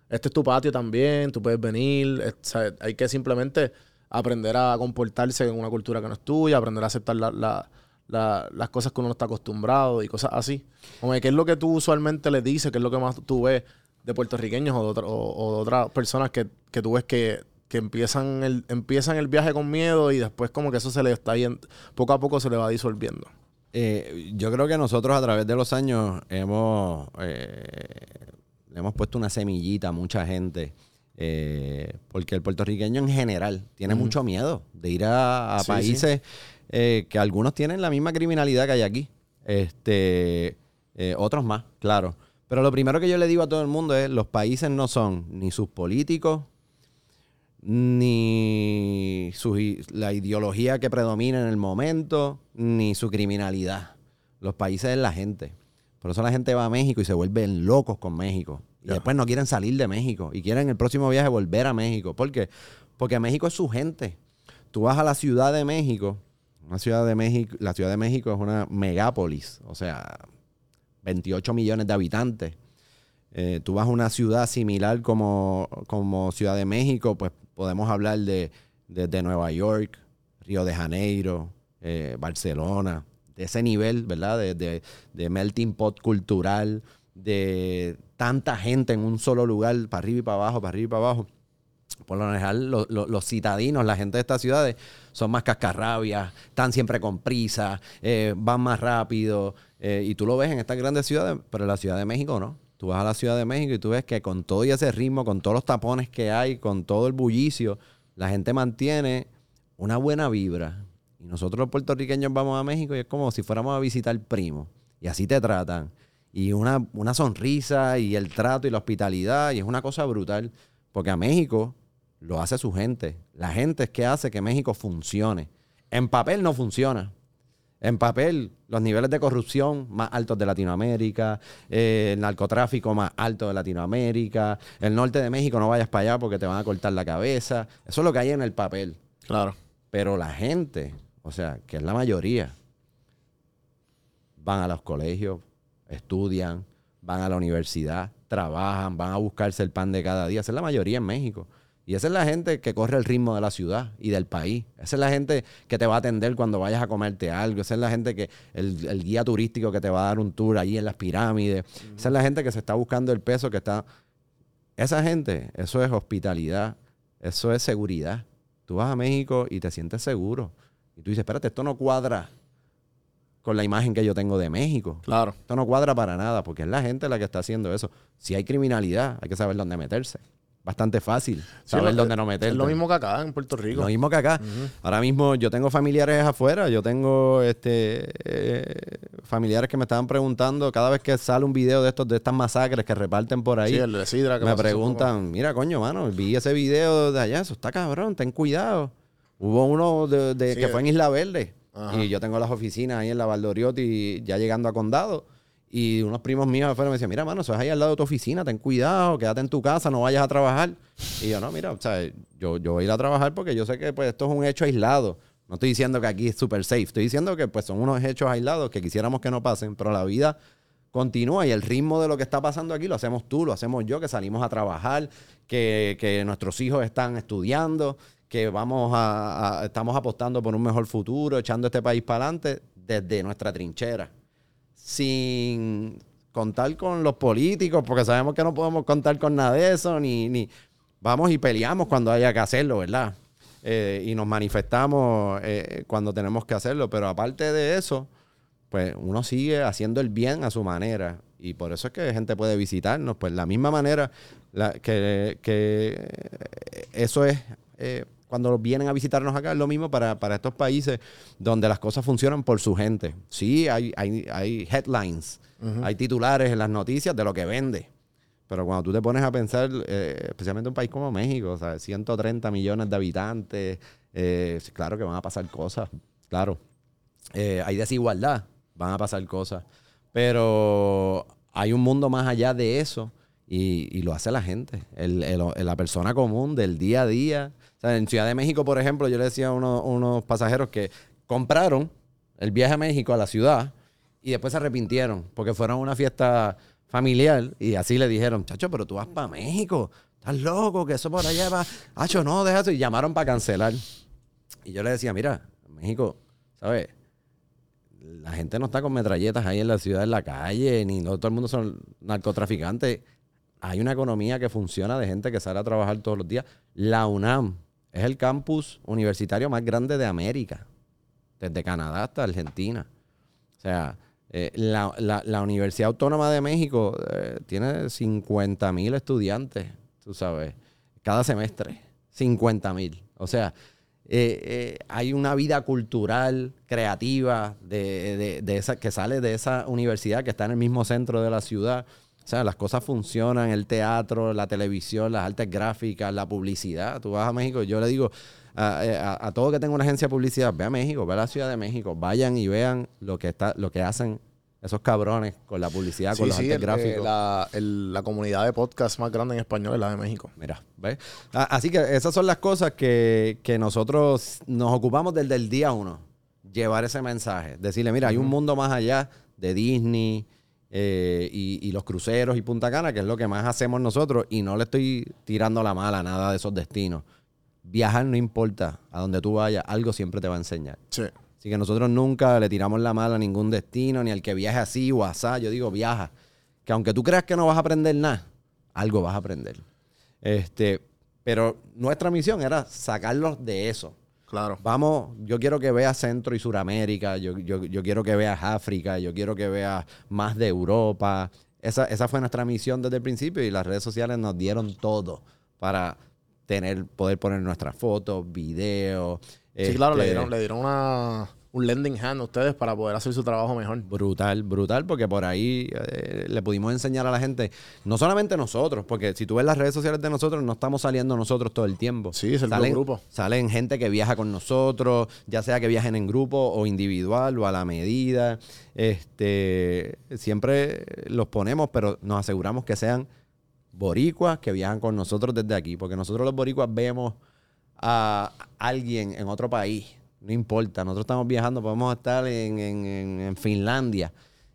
Este es tu patio también, tú puedes venir, es- o sea, hay que simplemente aprender a comportarse en una cultura que no es tuya, aprender a aceptar la- la- la- las cosas que uno no está acostumbrado y cosas así. Como que, ¿qué es lo que tú usualmente le dices? ¿Qué es lo que más tú ves de puertorriqueños o de, o- otras personas que, que tú ves que, que empiezan, el, empiezan el viaje con miedo y después como que eso se le está yendo, poco a poco se le va disolviendo? Eh, yo creo que nosotros a través de los años hemos, eh, hemos puesto una semillita a mucha gente. Eh, porque el puertorriqueño en general tiene mucho miedo de ir a, a Sí, sí. países eh, que algunos tienen la misma criminalidad que hay aquí. Este, eh, otros más, claro. Pero lo primero que yo le digo a todo el mundo es, los países no son ni sus políticos, ni su, la ideología que predomina en el momento, ni su criminalidad. Los países es la gente. Por eso la gente va a México y se vuelven locos con México. Y después no quieren salir de México. Y quieren el próximo viaje volver a México. ¿Por qué? Porque México es su gente. Tú vas a la Ciudad de México. Una ciudad de México, la Ciudad de México es una megápolis. O sea, 28 millones de habitantes. Eh, tú vas a una ciudad similar como, como Ciudad de México, pues podemos hablar de, de- de Nueva York, Río de Janeiro, eh, Barcelona, de ese nivel, ¿verdad? De, de- de melting pot cultural, de tanta gente en un solo lugar, para arriba y para abajo, para arriba y para abajo. Por lo general, lo- lo- los citadinos, la gente de estas ciudades, son más cascarrabias, están siempre con prisa, eh, van más rápido. eh, y tú lo ves en estas grandes ciudades, pero en la Ciudad de México no. Tú vas a la Ciudad de México y tú ves que con todo ese ritmo, con todos los tapones que hay, con todo el bullicio, la gente mantiene una buena vibra. Y nosotros los puertorriqueños vamos a México y es como si fuéramos a visitar primo. Y así te tratan. Y una, una sonrisa y el trato y la hospitalidad. Y es una cosa brutal. Porque a México lo hace su gente. La gente es que hace que México funcione. En papel no funciona. En papel, los niveles de corrupción más altos de Latinoamérica, eh, el narcotráfico más alto de Latinoamérica, el norte de México no vayas para allá porque te van a cortar la cabeza. Eso es lo que hay en el papel. Claro. Pero la gente, o sea, que es la mayoría, van a los colegios, estudian, van a la universidad, trabajan, van a buscarse el pan de cada día. Esa es la mayoría en México. Y esa es la gente que corre el ritmo de la ciudad y del país. Esa es la gente que te va a atender cuando vayas a comerte algo. Esa es la gente que, el, el guía turístico que te va a dar un tour allí en las pirámides. Esa es la gente que se está buscando el peso, que está... Esa gente, eso es hospitalidad, eso es seguridad. Tú vas a México y te sientes seguro. Y tú dices, espérate, esto no cuadra con la imagen que yo tengo de México. Claro. Esto no cuadra para nada, porque es la gente la que está haciendo eso. Si hay criminalidad, hay que saber dónde meterse. Bastante fácil saber Sí, dónde lo- no meterte. Es lo mismo que acá en Puerto Rico. Lo mismo que acá. Ahora mismo yo tengo familiares afuera, yo tengo este eh, familiares que me estaban preguntando cada vez que sale un video de estos de estas masacres que reparten por ahí. Sí, el de Sidra que me preguntan, mira, coño, mano, vi ese video de allá, eso está cabrón, ten cuidado. Hubo uno de, de- Sí, que fue en Isla Verde Y yo tengo las oficinas ahí en la Valdoriotti ya llegando a Condado. Y unos primos míos afuera me decían, mira, mano, eso es ahí al lado de tu oficina, ten cuidado, quédate en tu casa, no vayas a trabajar. Y yo, no, mira, o sea, yo, yo voy a ir a trabajar porque yo sé que pues, esto es un hecho aislado. No estoy diciendo que aquí es super safe. Estoy diciendo que pues son unos hechos aislados que quisiéramos que no pasen, pero la vida continúa y el ritmo de lo que está pasando aquí lo hacemos tú, lo hacemos yo, que salimos a trabajar, que, que nuestros hijos están estudiando, que vamos a, estamos apostando por un mejor futuro, echando este país para adelante desde nuestra trinchera sin contar con los políticos, porque sabemos que no podemos contar con nada de eso, ni, ni vamos y peleamos cuando haya que hacerlo, ¿verdad? Eh, y nos manifestamos eh, cuando tenemos que hacerlo, pero aparte de eso, pues uno sigue haciendo el bien a su manera. Y por eso es que gente puede visitarnos, pues la misma manera que, que eso es, eh, cuando vienen a visitarnos acá, es lo mismo para, para estos países donde las cosas funcionan por su gente. Sí, hay, hay, hay headlines, hay titulares en las noticias de lo que vende. Pero cuando tú te pones a pensar, eh, especialmente un país como México, o sea, 130 millones de habitantes, eh, claro que van a pasar cosas, claro. Eh, hay desigualdad, van a pasar cosas. Pero hay un mundo más allá de eso y, lo hace la gente, el- la persona común del día a día. O sea, en Ciudad de México, por ejemplo, yo le decía a uno- unos pasajeros que compraron el viaje a México, a la ciudad, y después se arrepintieron porque fueron a una fiesta familiar y así le dijeron, chacho, pero tú vas para México, estás loco, que eso por allá va, hacho, no, deja eso, y llamaron para cancelar. Y yo le decía, mira, México, ¿sabes? La gente no está con metralletas ahí en la ciudad, en la calle, ni no todo el mundo son narcotraficantes. Hay una economía que funciona de gente que sale a trabajar todos los días. La UNAM es el campus universitario más grande de América, desde Canadá hasta Argentina. O sea, eh, la, la- la Universidad Autónoma de México eh, tiene 50 mil estudiantes, tú sabes, cada semestre. 50 mil. O sea, eh, hay una vida cultural, creativa, de, de- de esa, que sale de esa universidad que está en el mismo centro de la ciudad. O sea, las cosas funcionan, el teatro, la televisión, las artes gráficas, la publicidad. Tú vas a México, yo le digo a, a- a todo que tenga una agencia de publicidad, ve a México, ve a la Ciudad de México, vayan y vean lo que está, lo que hacen esos cabrones con la publicidad, con los sí, artes eh, gráficos. la, el- la comunidad de podcast más grande en español es la de México. Mira, ¿ves? Así que esas son las cosas que, que nosotros nos ocupamos desde el día uno. Llevar ese mensaje. Decirle, mira, hay un mundo más allá de Disney eh, y, y los cruceros y Punta Cana, que es lo que más hacemos nosotros. Y no le estoy tirando la mala a nada de esos destinos. Viajar no importa a donde tú vayas, algo siempre te va a enseñar. Sí. Así que nosotros nunca le tiramos la mala a ningún destino, ni al que viaje así o asá. Yo digo, viaja. Que aunque tú creas que no vas a aprender nada, algo vas a aprender. Este, pero nuestra misión era sacarlos de eso. Claro. Vamos, yo quiero que veas Centro y Suramérica, yo, yo- yo quiero que veas África, yo quiero que veas más de Europa. Esa, esa fue nuestra misión desde el principio y las redes sociales nos dieron todo para tener, poder poner nuestras fotos, videos. Sí, claro, le este, dieron, le dieron una, un lending hand a ustedes para poder hacer su trabajo mejor. Brutal, brutal, porque por ahí eh, le pudimos enseñar a la gente, no solamente nosotros, porque si tú ves las redes sociales de nosotros, no estamos saliendo nosotros todo el tiempo. Sí, es el salen, grupo. Salen gente que viaja con nosotros, ya sea que viajen en grupo o individual o a la medida. Este, siempre los ponemos, pero nos aseguramos que sean boricuas que viajan con nosotros desde aquí, porque nosotros los boricuas vemos a alguien en otro país, no importa, nosotros estamos viajando, podemos estar en, en- en- Finlandia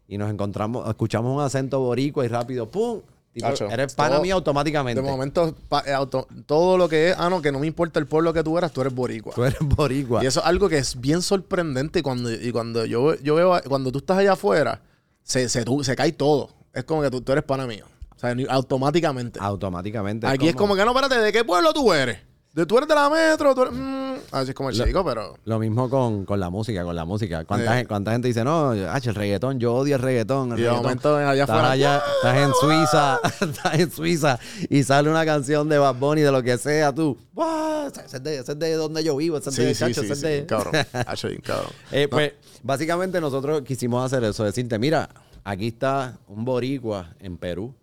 y nos encontramos, escuchamos un acento boricua y rápido, ¡pum! Tipo, Tacho, eres pana mía automáticamente. De momento, pa- eh, auto- todo lo que es, ah, no, que no me importa el pueblo que tú eras, tú eres boricua. Tú eres boricua. Y eso es algo que es bien sorprendente y cuando, y cuando yo, yo veo, cuando tú estás allá afuera, se, se, tu- se cae todo. Es como que tú, tú eres pana mío. O sea, automáticamente. Automáticamente. Aquí es como que no, espérate, ¿de qué pueblo tú eres? ¿De tú eres de la metro? ¿Tú eres, mm, así es como el Lo- chico, pero... Lo mismo con, con la música, con la música. ¿Cuánta, Sí. gen- cuánta gente dice, no, ah, el reggaetón, yo odio el reggaetón. el Y de reggaetón". momento allá afuera, allá, estás en Suiza, estás en Suiza y sale una canción de Bad Bunny, de lo que sea, tú, "Buah, ese es de, ese es de donde yo vivo, ese es de Sí, sí, ese es de-". cabrón. Eh, pues, básicamente nosotros quisimos hacer eso, decirte, mira, aquí está un boricua en Perú.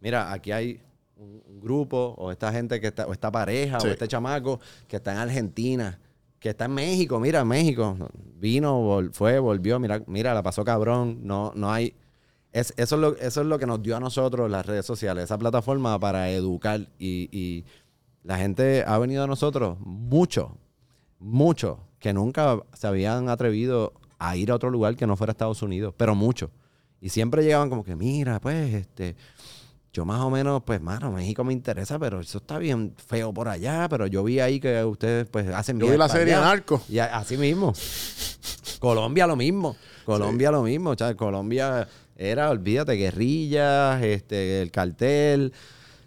Mira, aquí hay un, un grupo, o esta gente que está, o esta pareja, Sí. o este chamaco que está en Argentina, que está en México, mira, México. Vino, vol- fue, volvió, mira, mira, la pasó cabrón. No, no hay. Es, eso, es lo, eso es lo que nos dio a nosotros las redes sociales, esa plataforma para educar. Y, y la gente ha venido a nosotros mucho, mucho, que nunca se habían atrevido a ir a otro lugar que no fuera Estados Unidos, pero muchos. Y siempre llegaban como que, mira, pues, este, yo más o menos, pues, mano, México me interesa, pero eso está bien feo por allá, pero yo vi ahí que ustedes, pues, hacen Yo vi la serie allá. Narco. Y así mismo. Colombia lo mismo. Colombia lo mismo. O sea, Colombia era, olvídate, guerrillas, este, el cartel.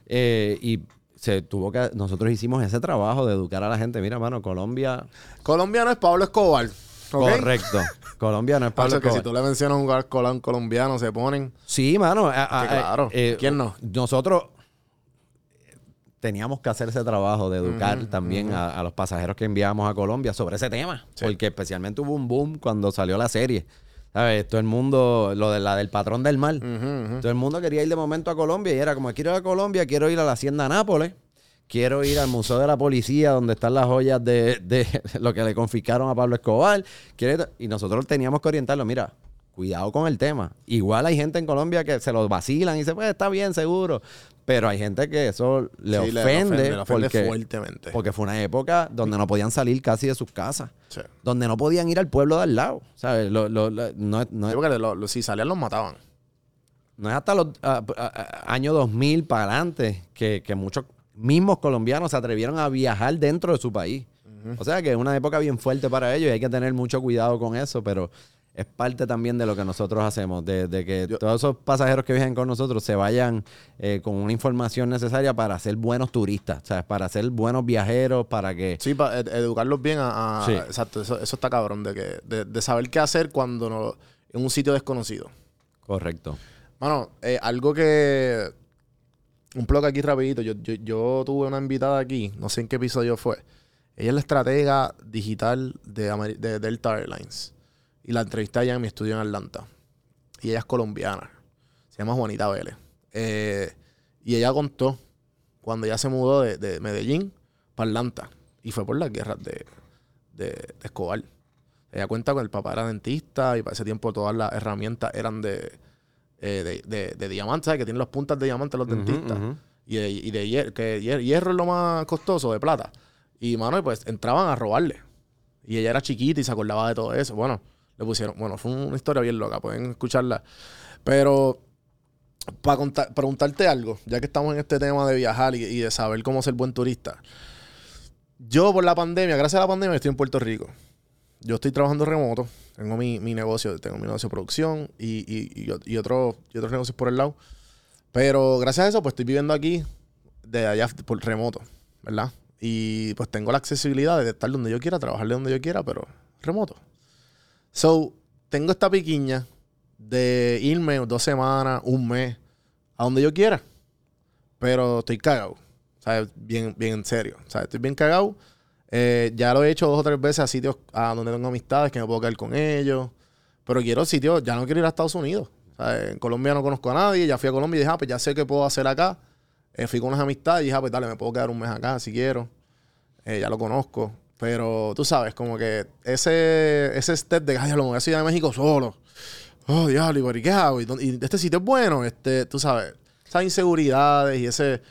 eh, y se tuvo que. Nosotros hicimos ese trabajo de educar a la gente. Mira, mano, Colombia. Colombia no es Pablo Escobar. Correcto. Colombia no es Pablo, Pablo que si Escobar. tú le mencionas un jugador colombiano, se ponen. Sí, mano. a- a- Que claro. eh, ¿Quién no? Nosotros teníamos que hacer ese trabajo de educar también a, a los pasajeros que enviábamos a Colombia sobre ese tema. Sí. Porque especialmente hubo un boom cuando salió la serie. ¿Sabes? Todo el mundo, lo de la del patrón del mar. Todo el mundo quería ir de momento a Colombia y era como, quiero ir a Colombia, quiero ir a la Hacienda Nápoles, quiero ir al Museo de la Policía donde están las joyas de, de lo que le confiscaron a Pablo Escobar. quiero Y nosotros teníamos que orientarlo, mira, cuidado con el tema. Igual hay gente en Colombia que se los vacilan y dice, pues está bien, seguro. Pero hay gente que eso le, Sí, ofende, le ofende porque, fuertemente. porque fue una época donde no podían salir casi de sus casas. Sí. Donde no podían ir al pueblo de al lado. ¿Sabes? Lo- lo- lo- no, si salían, los mataban. no es hasta los ah, ah, ah, años 2000 para adelante que, que muchos mismos colombianos se atrevieron a viajar dentro de su país. O sea que es una época bien fuerte para ellos y hay que tener mucho cuidado con eso, pero es parte también de lo que nosotros hacemos, de, de que todos esos pasajeros que viajan con nosotros se vayan eh, con una información necesaria para ser buenos turistas, ¿sabes? Para ser buenos viajeros, para que... Sí, para educarlos bien a... a- Sí. Exacto, eso, eso está cabrón, de, que, de, de saber qué hacer cuando no, en un sitio desconocido. Correcto. Mano, eh, algo que... Un blog aquí rapidito. Yo, yo, tuve una invitada aquí, no sé en qué episodio fue. Ella es la estratega digital de, Delta Airlines. Y la entrevisté allá en mi estudio en Atlanta. Y ella es colombiana. Se llama Juanita Vélez. Eh, y ella contó cuando ella se mudó de, de Medellín para Atlanta. Y fue por las guerras de, de, de Escobar. Ella cuenta con el papá era dentista y para ese tiempo todas las herramientas eran de, eh, de, de, de diamante, ¿sabes? Que tienen las puntas de diamante los dentistas. Y de, y de hier- que hier- hierro es lo más costoso, de plata. Y, mano, pues entraban a robarle. Y ella era chiquita y se acordaba de todo eso. Bueno, le pusieron... Bueno, fue una historia bien loca. Pueden escucharla. Pero... Para preguntarte algo, ya que estamos en este tema de viajar y, y de saber cómo ser buen turista. Yo por la pandemia, gracias a la pandemia, estoy en Puerto Rico. Yo estoy trabajando remoto. Tengo mi, mi negocio, tengo mi negocio de producción y, y, y, otro- y otros negocios por el lado. Pero gracias a eso, pues estoy viviendo aquí de allá por remoto, ¿verdad? Y pues tengo la accesibilidad de estar donde yo quiera, trabajar de donde yo quiera, pero remoto. So, tengo esta piquiña de irme dos semanas, un mes, a donde yo quiera. Pero estoy cagado. ¿Sabes? Bien, bien en serio. ¿Sabes? Estoy bien cagado. Eh, ya lo he hecho dos o tres veces a sitios a donde tengo amistades que me puedo quedar con ellos. Pero quiero sitios, ya no quiero ir a Estados Unidos. ¿sabes? En Colombia no conozco a nadie. Ya fui a Colombia y dije, ah, pues ya sé qué puedo hacer acá. Eh, fui con unas amistades y dije, ah, pues dale, me puedo quedar un mes acá si quiero. Eh, ya lo conozco. Pero tú sabes, como que ese, ese step de, ay, lo voy a Ciudad de México solo. Oh, diablo, ¿y qué hago? ¿Y, y este sitio es bueno, este, tú sabes, esas inseguridades y ese,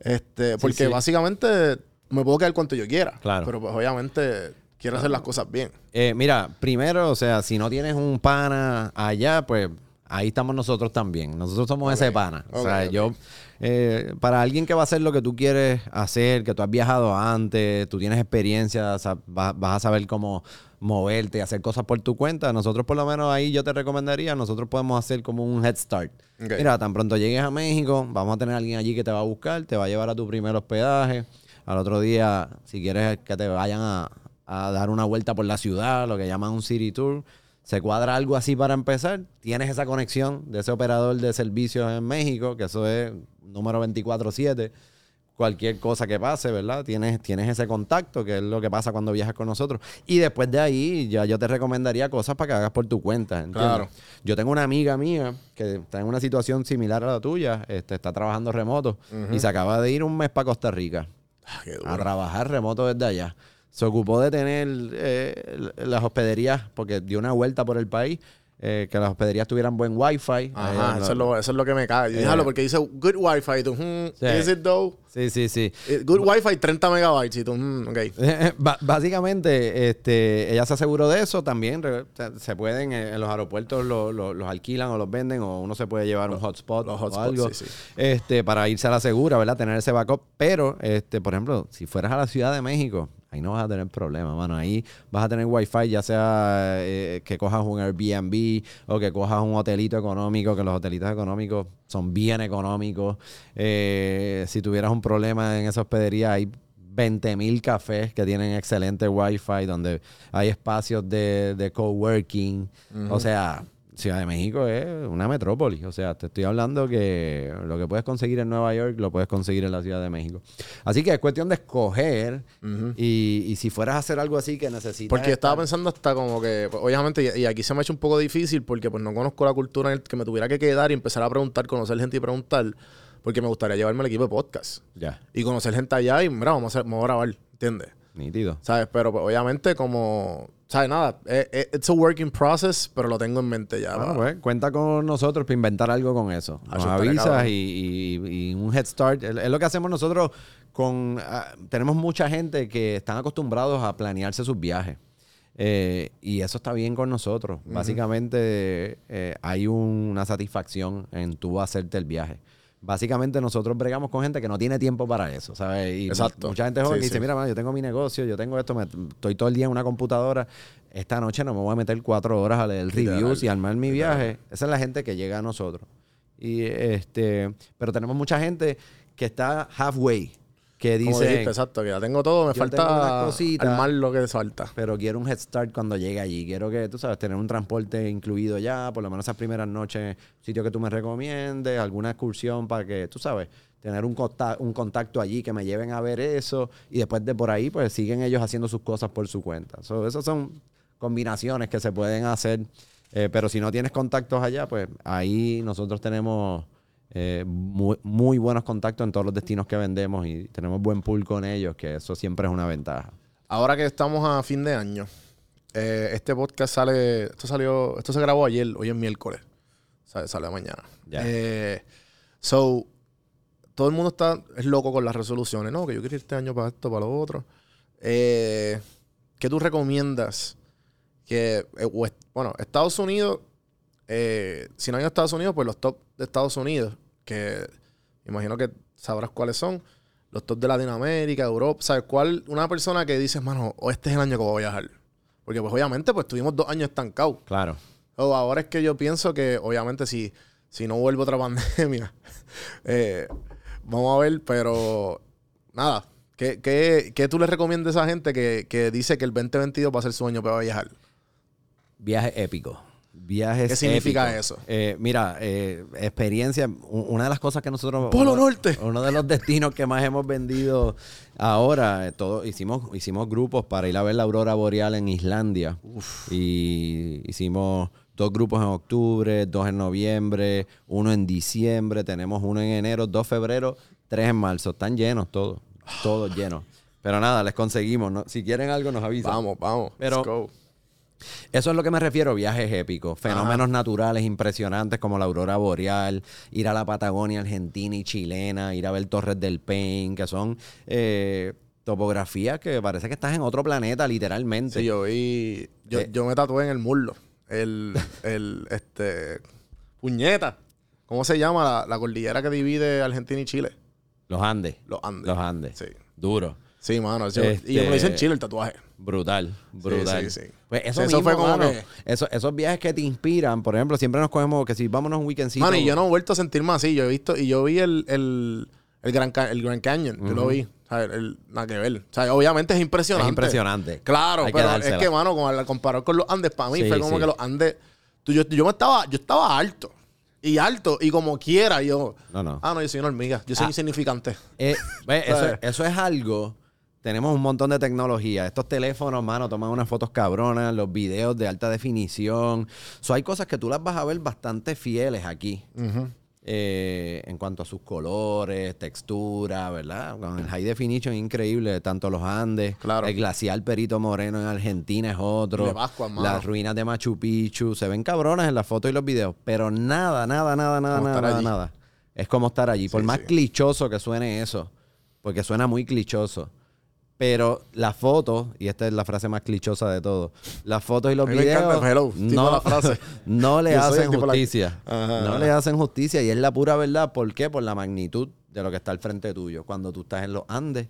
este, porque sí. básicamente me puedo quedar cuanto yo quiera. Claro. Pero pues obviamente quiero hacer las cosas bien. Eh, mira, primero, o sea, si no tienes un pana allá, pues ahí estamos nosotros también. Nosotros somos ese pana. o sea, yo, eh, para alguien que va a hacer lo que tú quieres hacer, que tú has viajado antes, tú tienes experiencia, sa- va- vas a saber cómo moverte y hacer cosas por tu cuenta. Nosotros, por lo menos, ahí yo te recomendaría, nosotros podemos hacer como un head start. Mira, tan pronto llegues a México, vamos a tener a alguien allí que te va a buscar, te va a llevar a tu primer hospedaje. Al otro día, si quieres que te vayan a, a dar una vuelta por la ciudad, lo que llaman un city tour, se cuadra algo así para empezar. Tienes esa conexión de ese operador de servicios en México, que eso es número 24-7. Cualquier cosa que pase, ¿verdad? Tienes, tienes ese contacto, que es lo que pasa cuando viajas con nosotros. Y después de ahí, ya yo te recomendaría cosas para que hagas por tu cuenta. ¿entiendes? Claro. Yo tengo una amiga mía que está en una situación similar a la tuya, este, está trabajando remoto y se acaba de ir un mes para Costa Rica Ah, a trabajar remoto desde allá. Se ocupó de tener eh, las hospederías porque dio una vuelta por el país. Eh, que las hospederías tuvieran buen wifi. Ajá, Eh, eso, es lo, eso es lo que me cae. Yo Eh. déjalo porque dice good wifi. Y tú, hmm, Sí. is it though? Sí, sí, sí. Eh, Good wifi, 30 megabytes. Y tú, hmm, ok. Ba- Básicamente, este, ella se aseguró de eso. También se- pueden, en los aeropuertos lo- lo- los alquilan o los venden, o uno se puede llevar un hotspot o hotspots, algo sí, sí. Este, para irse a la segura, ¿verdad? Tener ese backup. Pero, este, por ejemplo, si fueras a la Ciudad de México, ahí no vas a tener problema, mano. Ahí vas a tener wifi, ya sea eh, que cojas un Airbnb o que cojas un hotelito económico, que los hotelitos económicos son bien económicos. Eh, si tuvieras un problema en esa hospedería, hay 20 mil cafés que tienen excelente wifi, donde hay espacios de, de coworking. O sea, Ciudad de México es una metrópoli. O sea, te estoy hablando que lo que puedes conseguir en Nueva York lo puedes conseguir en la Ciudad de México. Así que es cuestión de escoger. y, y si fueras a hacer algo así que necesitas. Porque estaba pensando hasta como que, pues, obviamente, y, y aquí se me ha hecho un poco difícil porque pues no conozco la cultura en el que me tuviera que quedar y empezar a preguntar, conocer gente y preguntar, porque me gustaría llevarme al equipo de podcast Ya, y conocer gente allá y, mira, vamos a, hacer, vamos a grabar, ¿entiendes? Nítido. ¿Sabes? Pero pues, obviamente como, ¿sabes? Nada, eh, eh, it's a working process, pero lo tengo en mente ya. Bueno, pues, cuenta con nosotros para inventar algo con eso. Ah, Nos avisas y, y- y un head start. Es es lo que hacemos nosotros con... ah, tenemos mucha gente que están acostumbrados a planearse sus viajes. Eh, y eso está bien con nosotros. Básicamente eh, hay una satisfacción en tú hacerte el viaje. Básicamente nosotros bregamos con gente que no tiene tiempo para eso, ¿sabes? Y Exacto. mucha gente joven Sí, que dice, sí. mira, mano, yo tengo mi negocio, yo tengo esto, me- estoy todo el día en una computadora. Esta noche no me voy a meter cuatro horas a leer reviews y armar mi viaje. Esa es la gente que llega a nosotros. Y este, pero tenemos mucha gente que está halfway, que Como dice, dijiste, exacto, que ya tengo todo, me falta cositas. armar lo que falta. pero quiero un head start cuando llegue allí. Quiero que, tú sabes, tener un transporte incluido ya, por lo menos esas primeras noches, sitio que tú me recomiendes, alguna excursión para que, tú sabes, tener un contacto, un contacto allí que me lleven a ver eso y después de por ahí, pues siguen ellos haciendo sus cosas por su cuenta. So, esas son combinaciones que se pueden hacer, eh, pero si no tienes contactos allá, pues ahí nosotros tenemos eh, muy, muy buenos contactos en todos los destinos que vendemos y tenemos buen pool con ellos, que eso siempre es una ventaja. Ahora que estamos a fin de año, eh, este podcast sale, esto salió, esto se grabó ayer, hoy es miércoles, sale, sale mañana. Eh, so, todo el mundo está, es loco con las resoluciones, ¿no? Que yo quiero ir este año para esto, para lo otro. Eh, ¿Qué tú recomiendas? Que, bueno, Estados Unidos, si no hay Estados Unidos, pues los top de Estados Unidos, que imagino que sabrás cuáles son, los top de Latinoamérica, Europa, ¿sabes? ¿Cuál? Una persona que dices, mano, o este es el año que voy a viajar. Porque pues obviamente pues tuvimos dos años estancados. Claro. O ahora es que yo pienso que, obviamente, si, si no vuelve otra pandemia, eh, vamos a ver, pero nada. ¿Qué, qué, qué tú le recomiendas a esa gente que, que dice que el 2022 va a ser su año para viajar? Viaje épico. Viajes ¿Qué significa épicos. eso? Eh, mira, eh, experiencia. Una de las cosas que nosotros. Polo uno, Norte. Uno de los destinos que más hemos vendido ahora. eh, todo, hicimos, hicimos grupos para ir a ver la aurora boreal en Islandia. Y hicimos dos grupos en octubre, dos en noviembre, uno en diciembre, tenemos uno en enero, dos febrero, tres en marzo. Están llenos todos. Todos llenos. Pero nada, les conseguimos. ¿no? Si quieren algo, nos avisan. Vamos, vamos. Pero- let's go. Eso es lo que me refiero, viajes épicos, fenómenos naturales impresionantes como la aurora boreal, ir a la Patagonia argentina y chilena, ir a ver Torres del Paine, que son eh, topografías que parece que estás en otro planeta literalmente. Sí, yo vi. Yo, Eh. yo me tatué en el muslo. El, el, este. Puñeta. ¿Cómo se llama la, la cordillera que divide Argentina y Chile? Los Andes. Los Andes. Los Andes. Sí. Duro. Sí, mano. Este- Y yo me lo hice en Chile el tatuaje. Brutal, brutal. sí, sí. Pues eso, eso mismo, fue como mano, que- eso- esos viajes que te inspiran, por ejemplo, siempre nos cogemos que si vámonos un weekendcito. Mano, y yo no he vuelto a sentirme así. Yo he visto, y yo vi el, el, el, Gran, el Grand Canyon. Yo lo vi. O sea, el, el- nada que ver. O sea, obviamente es impresionante. Es impresionante. Claro, Hay que pero es que, mano, como al comparar con los Andes, para mí fue como que los Andes. tú- yo, yo me estaba, yo estaba alto. Y alto. Y como quiera, yo. No, no. Ah, no, yo soy una hormiga. Yo soy Ah. insignificante. Eh, eso es algo. Tenemos un montón de tecnología. Estos teléfonos, mano, toman unas fotos cabronas, los videos de alta definición. So, hay cosas que tú las vas a ver bastante fieles aquí. eh, en cuanto a sus colores, textura, ¿verdad? Con el high definition increíble, tanto los Andes, Claro. el glaciar Perito Moreno en Argentina es otro, mano. las ruinas de Machu Picchu, se ven cabronas en las fotos y los videos, pero nada, nada, nada, nada, nada, nada, nada. Es como estar allí, por más sí. clichoso que suene eso, porque suena muy clichoso. Pero las fotos, y esta es la frase más clichosa de todo, las fotos y los videos hello, no, la frase. no le Yo hacen la- justicia. Ajá, no ajá. le hacen justicia y es la pura verdad. ¿Por qué? Por la magnitud de lo que está al frente tuyo. Cuando tú estás en los Andes,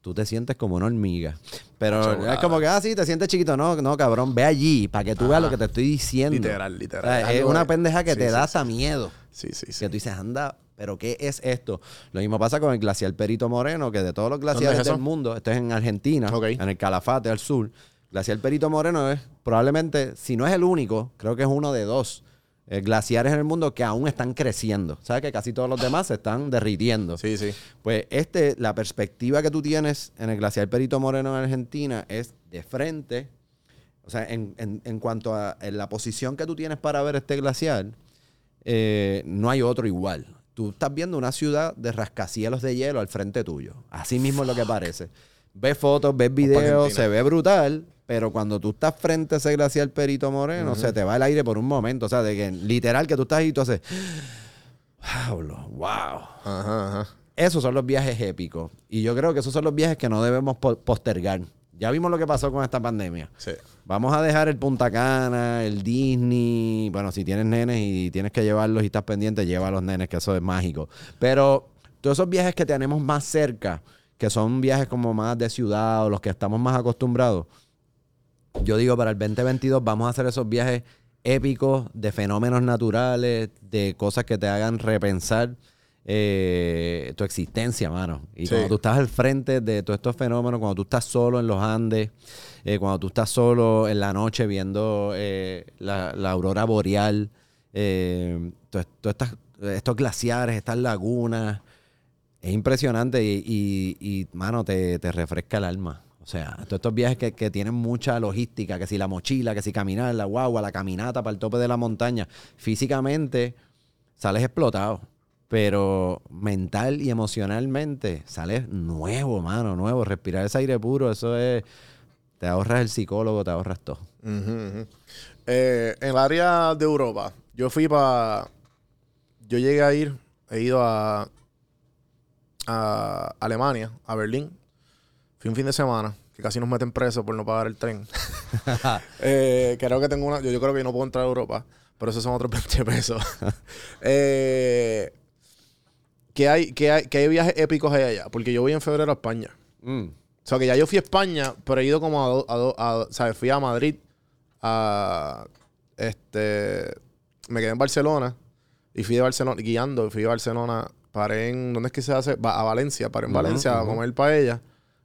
tú te sientes como una hormiga. Pero es como que, ah, sí, te sientes chiquito. No, no, cabrón, ve allí para que tú veas lo que te estoy diciendo. Literal, O literal. sea, es una de- pendeja que sí, te sí, da hasta miedo. Sí, sí, sí. Que tú dices, anda, pero ¿qué es esto? Lo mismo pasa con el glaciar Perito Moreno, que de todos los glaciares es del mundo, esto es en Argentina, en el Calafate al sur. Glaciar Perito Moreno es probablemente, si no es el único, creo que es uno de dos eh, glaciares en el mundo que aún están creciendo. ¿Sabes? Que casi todos los demás se están derritiendo. Sí, sí. Pues este, la perspectiva que tú tienes en el glaciar Perito Moreno en Argentina es de frente. O sea, en, en- en cuanto a en la posición que tú tienes para ver este glaciar, eh, no hay otro igual. Tú estás viendo una ciudad de rascacielos de hielo al frente tuyo. Así mismo es lo que parece. Ves fotos, ves videos, se ve brutal, pero cuando tú estás frente a ese glaciar Perito Moreno, se te va el aire por un momento. O sea, de que literal que tú estás ahí y tú haces... Pablo, wow. Ajá, ajá. Esos son los viajes épicos. Y yo creo que esos son los viajes que no debemos po- postergar. Ya vimos lo que pasó con esta pandemia. Sí. Vamos a dejar el Punta Cana, el Disney. Bueno, si tienes nenes y tienes que llevarlos y estás pendiente, lleva a los nenes, que eso es mágico. Pero todos esos viajes que tenemos más cerca, que son viajes como más de ciudad o los que estamos más acostumbrados, yo digo, para el 2022 vamos a hacer esos viajes épicos de fenómenos naturales, de cosas que te hagan repensar eh, tu existencia, mano. Y Sí. cuando tú estás al frente de todos estos fenómenos, cuando tú estás solo en los Andes, eh, cuando tú estás solo en la noche viendo eh, la, la aurora boreal, eh, to- to- estas- estos glaciares, estas lagunas, es impresionante y, y- y, mano, te, te refresca el alma. O sea, todos estos viajes que, que tienen mucha logística, que si la mochila, que si caminar, la guagua, la caminata para el tope de la montaña, físicamente sales explotado, pero mental y emocionalmente sales nuevo, mano, nuevo. Respirar ese aire puro, eso es, te ahorras el psicólogo, te ahorras todo. Eh, en el área de Europa, yo fui para. Yo llegué a ir, he ido a, a Alemania, a Berlín. Fui un fin de semana, que casi nos meten presos por no pagar el tren. Eh, creo que tengo una. Yo, yo creo que yo no puedo entrar a Europa, pero esos son otros 20 pesos. eh, ¿qué, hay, qué, hay, ¿Qué hay viajes épicos hay allá? Porque yo voy en febrero a España. Mm. O sea, que ya yo fui a España, pero he ido como a dos, a do- a- ¿sabes? Fui a Madrid, a, este, me quedé en Barcelona y fui de Barcelona, guiando, fui de Barcelona, paré en, ¿dónde es que se hace? Va- a Valencia, paré en Valencia a comer paella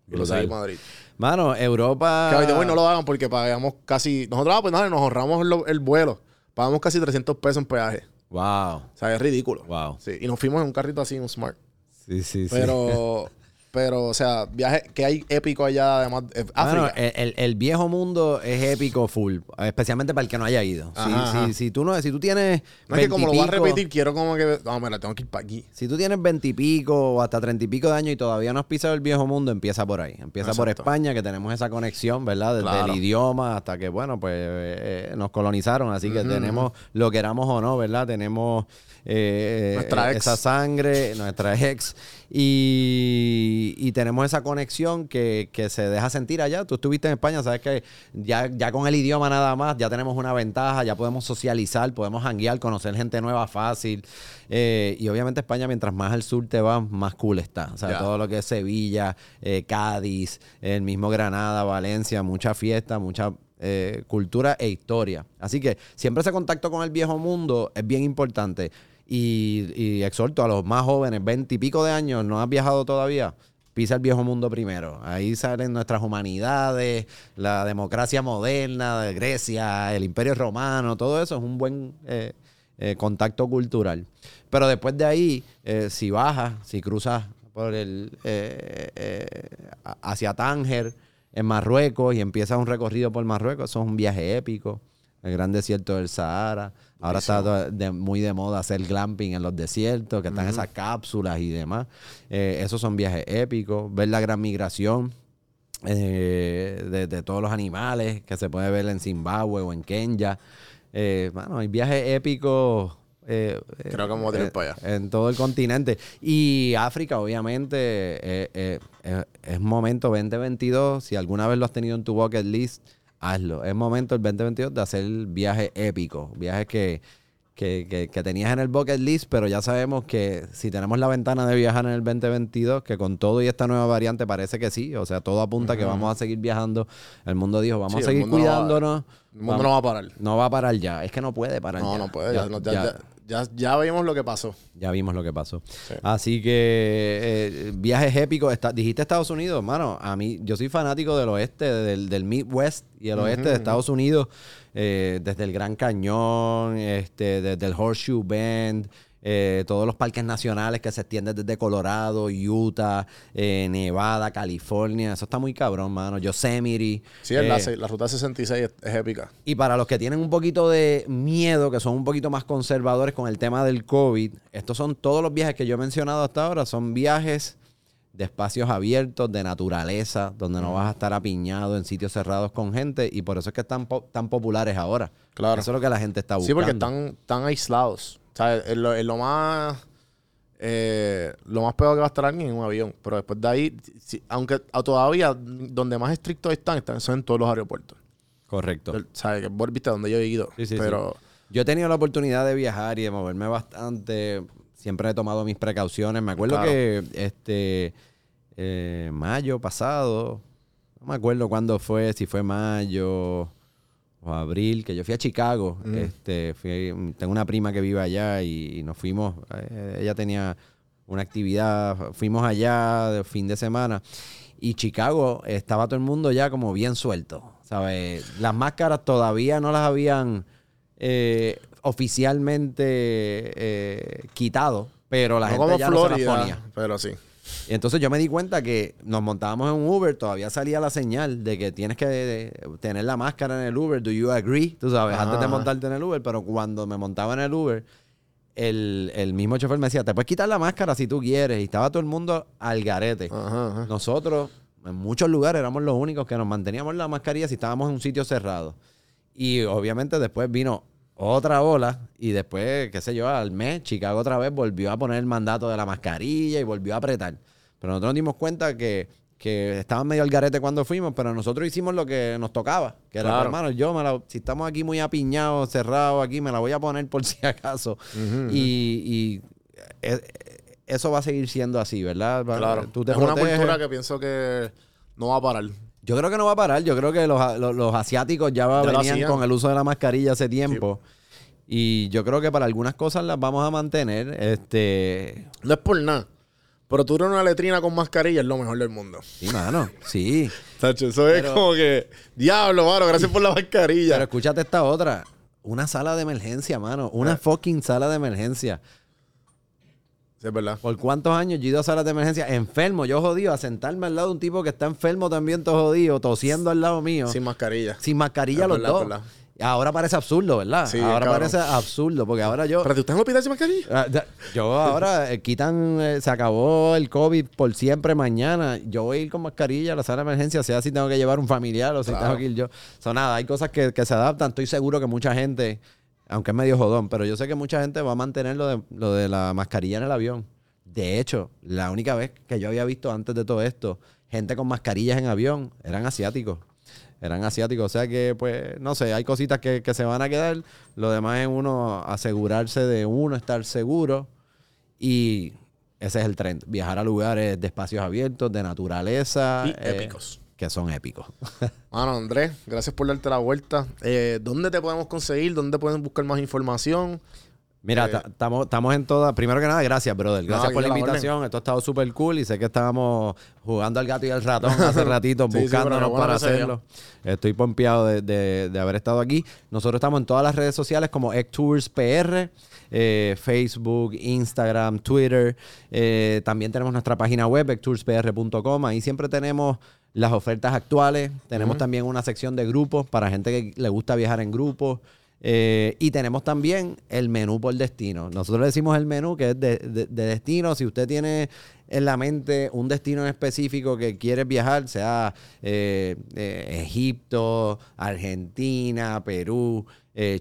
y lo seguí a Madrid. Mano, Europa... Que way, no lo hagan porque pagamos casi, nosotros, ah, pues nada, nos ahorramos el vuelo, pagamos casi 300 pesos en peaje. Wow, O sea, es ridículo. wow. Sí, y nos fuimos en un carrito así, un Smart. Sí, sí, sí. Pero, pero, o sea, viaje que hay épico allá, además, eh, Bueno, África. el, el- el viejo mundo es épico full, especialmente para el que no haya ido. Si, Ajá, si- ajá. si tú no, si tú tienes No es que como lo voy a 20 y pico- repetir, quiero como que. No, mira, tengo que ir para aquí. Si tú tienes veintipico o hasta treinta y pico de años y todavía no has pisado el viejo mundo, empieza por ahí. Empieza por. España, que tenemos esa conexión, ¿verdad? Desde Claro. el idioma hasta que, bueno, pues eh, eh, nos colonizaron. Así que tenemos, lo queramos o no, ¿verdad? Tenemos eh, Nuestra eh, ex. esa sangre, nuestra ex. Y, y tenemos esa conexión que, que se deja sentir allá. Tú estuviste en España, sabes que ya, ya con el idioma nada más, ya tenemos una ventaja, ya podemos socializar, podemos hanguear, conocer gente nueva fácil. Eh, y obviamente España, mientras más al sur te vas, más cool está. O sea, todo lo que es Sevilla, eh, Cádiz, el mismo Granada, Valencia, mucha fiesta, mucha eh, cultura e historia. Así que siempre ese contacto con el viejo mundo es bien importante. Y, y exhorto a los más jóvenes, 20 y pico de años, no has viajado todavía, pisa el viejo mundo primero. Ahí salen nuestras humanidades, la democracia moderna de Grecia, el imperio romano, todo eso es un buen eh, eh, contacto cultural. Pero después de ahí, eh, si bajas, si cruzas por el hacia Tánger, en Marruecos, y empiezas un recorrido por Marruecos, eso es un viaje épico. el gran desierto del Sahara. Ahora está de- muy de moda hacer glamping en los desiertos, que están esas cápsulas y demás. Eh, esos son viajes épicos. Ver la gran migración eh, de, de todos los animales que se puede ver en Zimbabue o en Kenia. Eh, bueno, hay viajes épicos. eh, Creo que vamos a para allá. En todo el continente. Y África, obviamente, es momento 2022. Si alguna vez lo has tenido en tu bucket list, hazlo. Es momento el 2022 de hacer viajes épicos. Viajes que, que, que- que tenías en el bucket list, pero ya sabemos que si tenemos la ventana de viajar en el 2022, que con todo y esta nueva variante parece que sí. O sea, todo apunta que vamos a seguir viajando. El mundo dijo, vamos Sí, a seguir mundo no va- cuidándonos. El mundo Vamos- no va a parar. no va a parar ya. Es que no puede parar No, ya. no puede. Ya- Ya, ya, ya- vimos lo que pasó. ya vimos lo que pasó. Así que eh, viajes épicos. Está- dijiste Estados Unidos, mano. A mí, yo soy fanático del oeste, del, del Midwest y el oeste de Estados Unidos. eh, desde el Gran Cañón, este, desde el Horseshoe Bend, eh, todos los parques nacionales que se extienden desde Colorado, Utah, eh, Nevada, California. Eso está muy cabrón, mano. Yosemite. Sí, la, eh, se- la ruta 66 es, es épica. y para los que tienen un poquito de miedo, que son un poquito más conservadores con el tema del COVID, estos son todos los viajes que yo he mencionado hasta ahora, son viajes de espacios abiertos, de naturaleza, donde no vas a estar apiñado en sitios cerrados con gente y por eso es que están po- tan populares ahora. Claro. Eso es lo que la gente está Sí, buscando. porque están, están aislados. O sea, es lo, es lo más. eh, lo más peor que va a estar alguien en un avión. Pero después de ahí, si- aunque todavía donde más estrictos están, están son en todos los aeropuertos. Correcto. ¿Sabes? Que vos viste donde yo he ido. Sí, sí, pero Yo he tenido la oportunidad de viajar y de moverme bastante. Siempre he tomado mis precauciones. Me acuerdo Claro. que este eh, mayo pasado, no me acuerdo cuándo fue, si fue mayo o abril, que yo fui a Chicago. Este, fui- tengo una prima que vive allá y, nos fuimos. eh, ella tenía una actividad, fuimos allá de fin de semana. Y Chicago estaba todo el mundo ya como bien suelto, ¿sabes? Las máscaras todavía no las habían eh, oficialmente eh, quitado, pero la no gente como ya no se las ponía. pero sí. Y entonces yo me di cuenta que nos montábamos en un Uber, todavía salía la señal de que tienes que eh, tener la máscara en el Uber, do you agree? Tú sabes, Ajá, antes de montarte en el Uber, pero cuando me montaba en el Uber, el, el mismo chofer me decía, te puedes quitar la máscara si tú quieres, y estaba todo el mundo al garete. Ajá, ajá. Nosotros, en muchos lugares, éramos los únicos que nos manteníamos la mascarilla si estábamos en un sitio cerrado. Y obviamente después vino otra ola y después, qué sé yo, al mes, Chicago otra vez volvió a poner el mandato de la mascarilla y volvió a apretar. Pero nosotros nos dimos cuenta que, que estaban medio al garete cuando fuimos, pero nosotros hicimos lo que nos tocaba. Que era, Claro. hermano, yo, me la- si estamos aquí muy apiñados, cerrados aquí, me la voy a poner por si acaso. Y, y, eh, eso va a seguir siendo así, ¿verdad? Claro. Tú te es una cultura que pienso que no va a parar. Yo creo que no va a parar. Yo creo que los, los- los asiáticos ya, venían con el uso de la mascarilla hace tiempo. Y yo creo que para algunas cosas las vamos a mantener. Este. No es por nada. Pero tú eres una letrina con mascarilla es lo mejor del mundo. Sí, mano. Sí. Tacho, eso es como que. Diablo, mano, gracias por la mascarilla. Pero escúchate esta otra. Una sala de emergencia, mano. Una fucking sala de emergencia. Sí, es verdad. ¿Por cuántos años yo he ido a salas de emergencia enfermo? Yo jodido a sentarme al lado de un tipo que está enfermo también, todo jodido, tosiendo al lado mío. Sin mascarilla. Sin mascarilla Es los verdad, dos. verdad. Ahora parece absurdo, ¿verdad? Sí, ahora cabrón. parece absurdo, porque ahora yo. ¿Pero tú estás en el hospital sin mascarilla? Ah, Yo ahora eh, quitan, eh, se acabó el COVID por siempre mañana. Yo voy a ir con mascarilla a la sala de emergencia, sea si tengo que llevar un familiar o si Claro. tengo que ir yo. So, nada, hay cosas que, que se adaptan. Estoy seguro que mucha gente, aunque es medio jodón, pero yo sé que mucha gente va a mantener lo de, lo de la mascarilla en el avión. De hecho, la única vez que yo había visto antes de todo esto, gente con mascarillas en avión, eran asiáticos. Eran asiáticos. O sea que, pues, no sé, hay cositas que, que se van a quedar. Lo demás es uno asegurarse de uno, estar seguro. Y ese es el trend. Viajar a lugares de espacios abiertos, de naturaleza. Y eh, épicos. Que son épicos. Mano, Andrés, gracias por darte la vuelta. Eh, ¿Dónde te podemos conseguir? ¿Dónde pueden buscar más información? Mira, Eh, ta- estamos en todas. Primero que nada, gracias, brother. Gracias por la invitación. Esto ha estado súper cool y sé que estábamos jugando al gato y al ratón hace ratito, Sí, buscándonos bueno para hacerlo. Estoy pompeado de, de- de haber estado aquí. Nosotros estamos en todas las redes sociales como Tours PR, eh, Facebook, Instagram, Twitter. Eh, también tenemos nuestra página web, ectourspr.com. Ahí siempre tenemos las ofertas actuales. Tenemos también una sección de grupos para gente que le gusta viajar en grupos. Eh, y tenemos también el menú por destino. Nosotros le decimos el menú que es de, de- de destino. Si usted tiene en la mente un destino en específico que quiere viajar, sea eh, eh, Egipto, Argentina, Perú,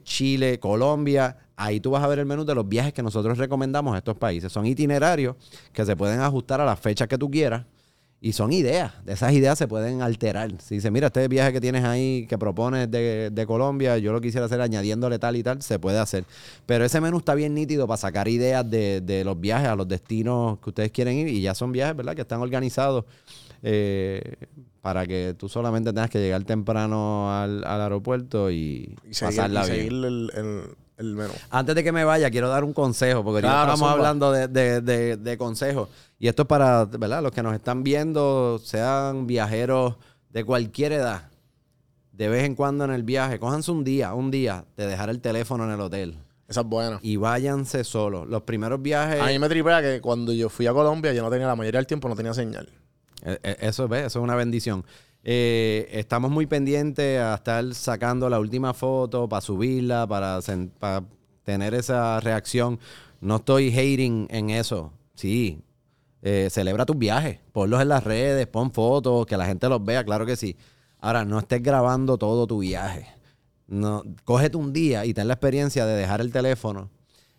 Chile, Colombia, ahí tú vas a ver el menú de los viajes que nosotros recomendamos a estos países. Son itinerarios que se pueden ajustar a las fechas que tú quieras. Y son ideas, de esas ideas se pueden alterar. Si dice, mira, este viaje que tienes ahí, que propones de, de Colombia, yo lo quisiera hacer añadiéndole tal y tal, se puede hacer. Pero ese menú está bien nítido para sacar ideas de, de los viajes a los destinos que ustedes quieren ir. Y ya son viajes, ¿verdad? Que están organizados eh, para que tú solamente tengas que llegar temprano al, al aeropuerto y, Y seguir, pasarla y bien. seguir el, el- el menú. Antes de que me vaya, quiero dar un consejo, porque ahorita Claro, estamos hablando de, de- de- de consejos. Y esto es para, ¿verdad? Los que nos están viendo, sean viajeros de cualquier edad. De vez en cuando en el viaje, cójanse un día, un día, de dejar el teléfono en el hotel. Esa es buena. Y váyanse solos. Los primeros viajes... A mí me tripea que cuando yo fui a Colombia, yo no tenía la mayoría del tiempo, no tenía señal. Eh, eh, Eso, ¿ves? Eso es una bendición. Eh, estamos muy pendientes a estar sacando la última foto para subirla, para, tener esa reacción. No estoy hating en eso. Sí. Eh, celebra tus viajes. Ponlos en las redes, pon fotos, que la gente los vea, claro que sí. Ahora, no estés grabando todo tu viaje. No, cógete un día y ten la experiencia de dejar el teléfono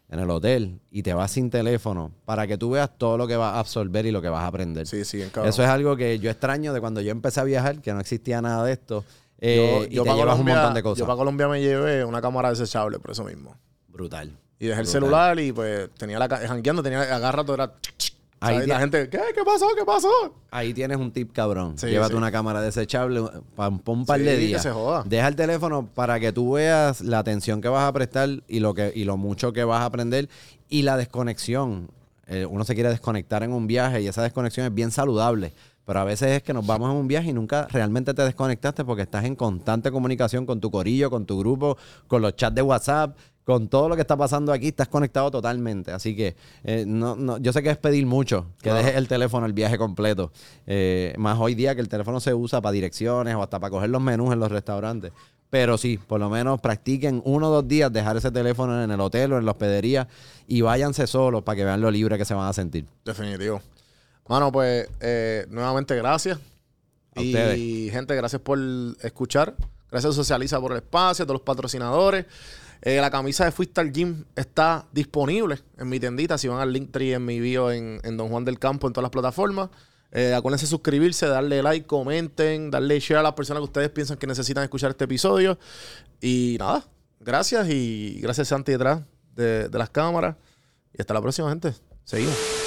en el hotel y te vas sin teléfono para que tú veas todo lo que vas a absorber y lo que vas a aprender. Sí, sí, cabrón. Eso es algo que yo extraño de cuando yo empecé a viajar, que no existía nada de esto. eh, y te pa' llevas un montón de cosas. Yo para Colombia me llevé una cámara desechable, por eso mismo. Brutal. Y dejé el celular y pues tenía la jangueando, tenía agarra rato era Ahí la gente, ¿qué? ¿Qué pasó? ¿Qué pasó? Ahí tienes un tip cabrón. Sí, Llévate sí. una cámara desechable para un par Sí, de que días. se joda. Deja el teléfono para que tú veas la atención que vas a prestar y lo que y lo mucho que vas a aprender y la desconexión. Eh, uno se quiere desconectar en un viaje y esa desconexión es bien saludable. Pero a veces es que nos vamos en un viaje y nunca realmente te desconectaste porque estás en constante comunicación con tu corillo, con tu grupo, con los chats de WhatsApp, con todo lo que está pasando aquí, estás conectado totalmente. Así que eh, no, no, yo sé que es pedir mucho, que dejes el teléfono el viaje completo. Eh, más hoy día que el teléfono se usa para direcciones o hasta para coger los menús en los restaurantes. Pero sí, por lo menos practiquen uno o dos días dejar ese teléfono en el hotel o en la hospedería y váyanse solos para que vean lo libre que se van a sentir. Definitivo. Mano, pues eh, nuevamente gracias. A y ustedes. gente, gracias por escuchar. Gracias a Socializa por el espacio, a todos los patrocinadores. Eh, la camisa de Freestyle Gym está disponible en mi tiendita. Si van al link tree en mi bio en, en Don Juan del Campo, en todas las plataformas. Eh, acuérdense de suscribirse, darle like, comenten, darle share a las personas que ustedes piensan que necesitan escuchar este episodio. Y nada, gracias y gracias Santi detrás de, de las cámaras. Y hasta la próxima, gente. Seguimos.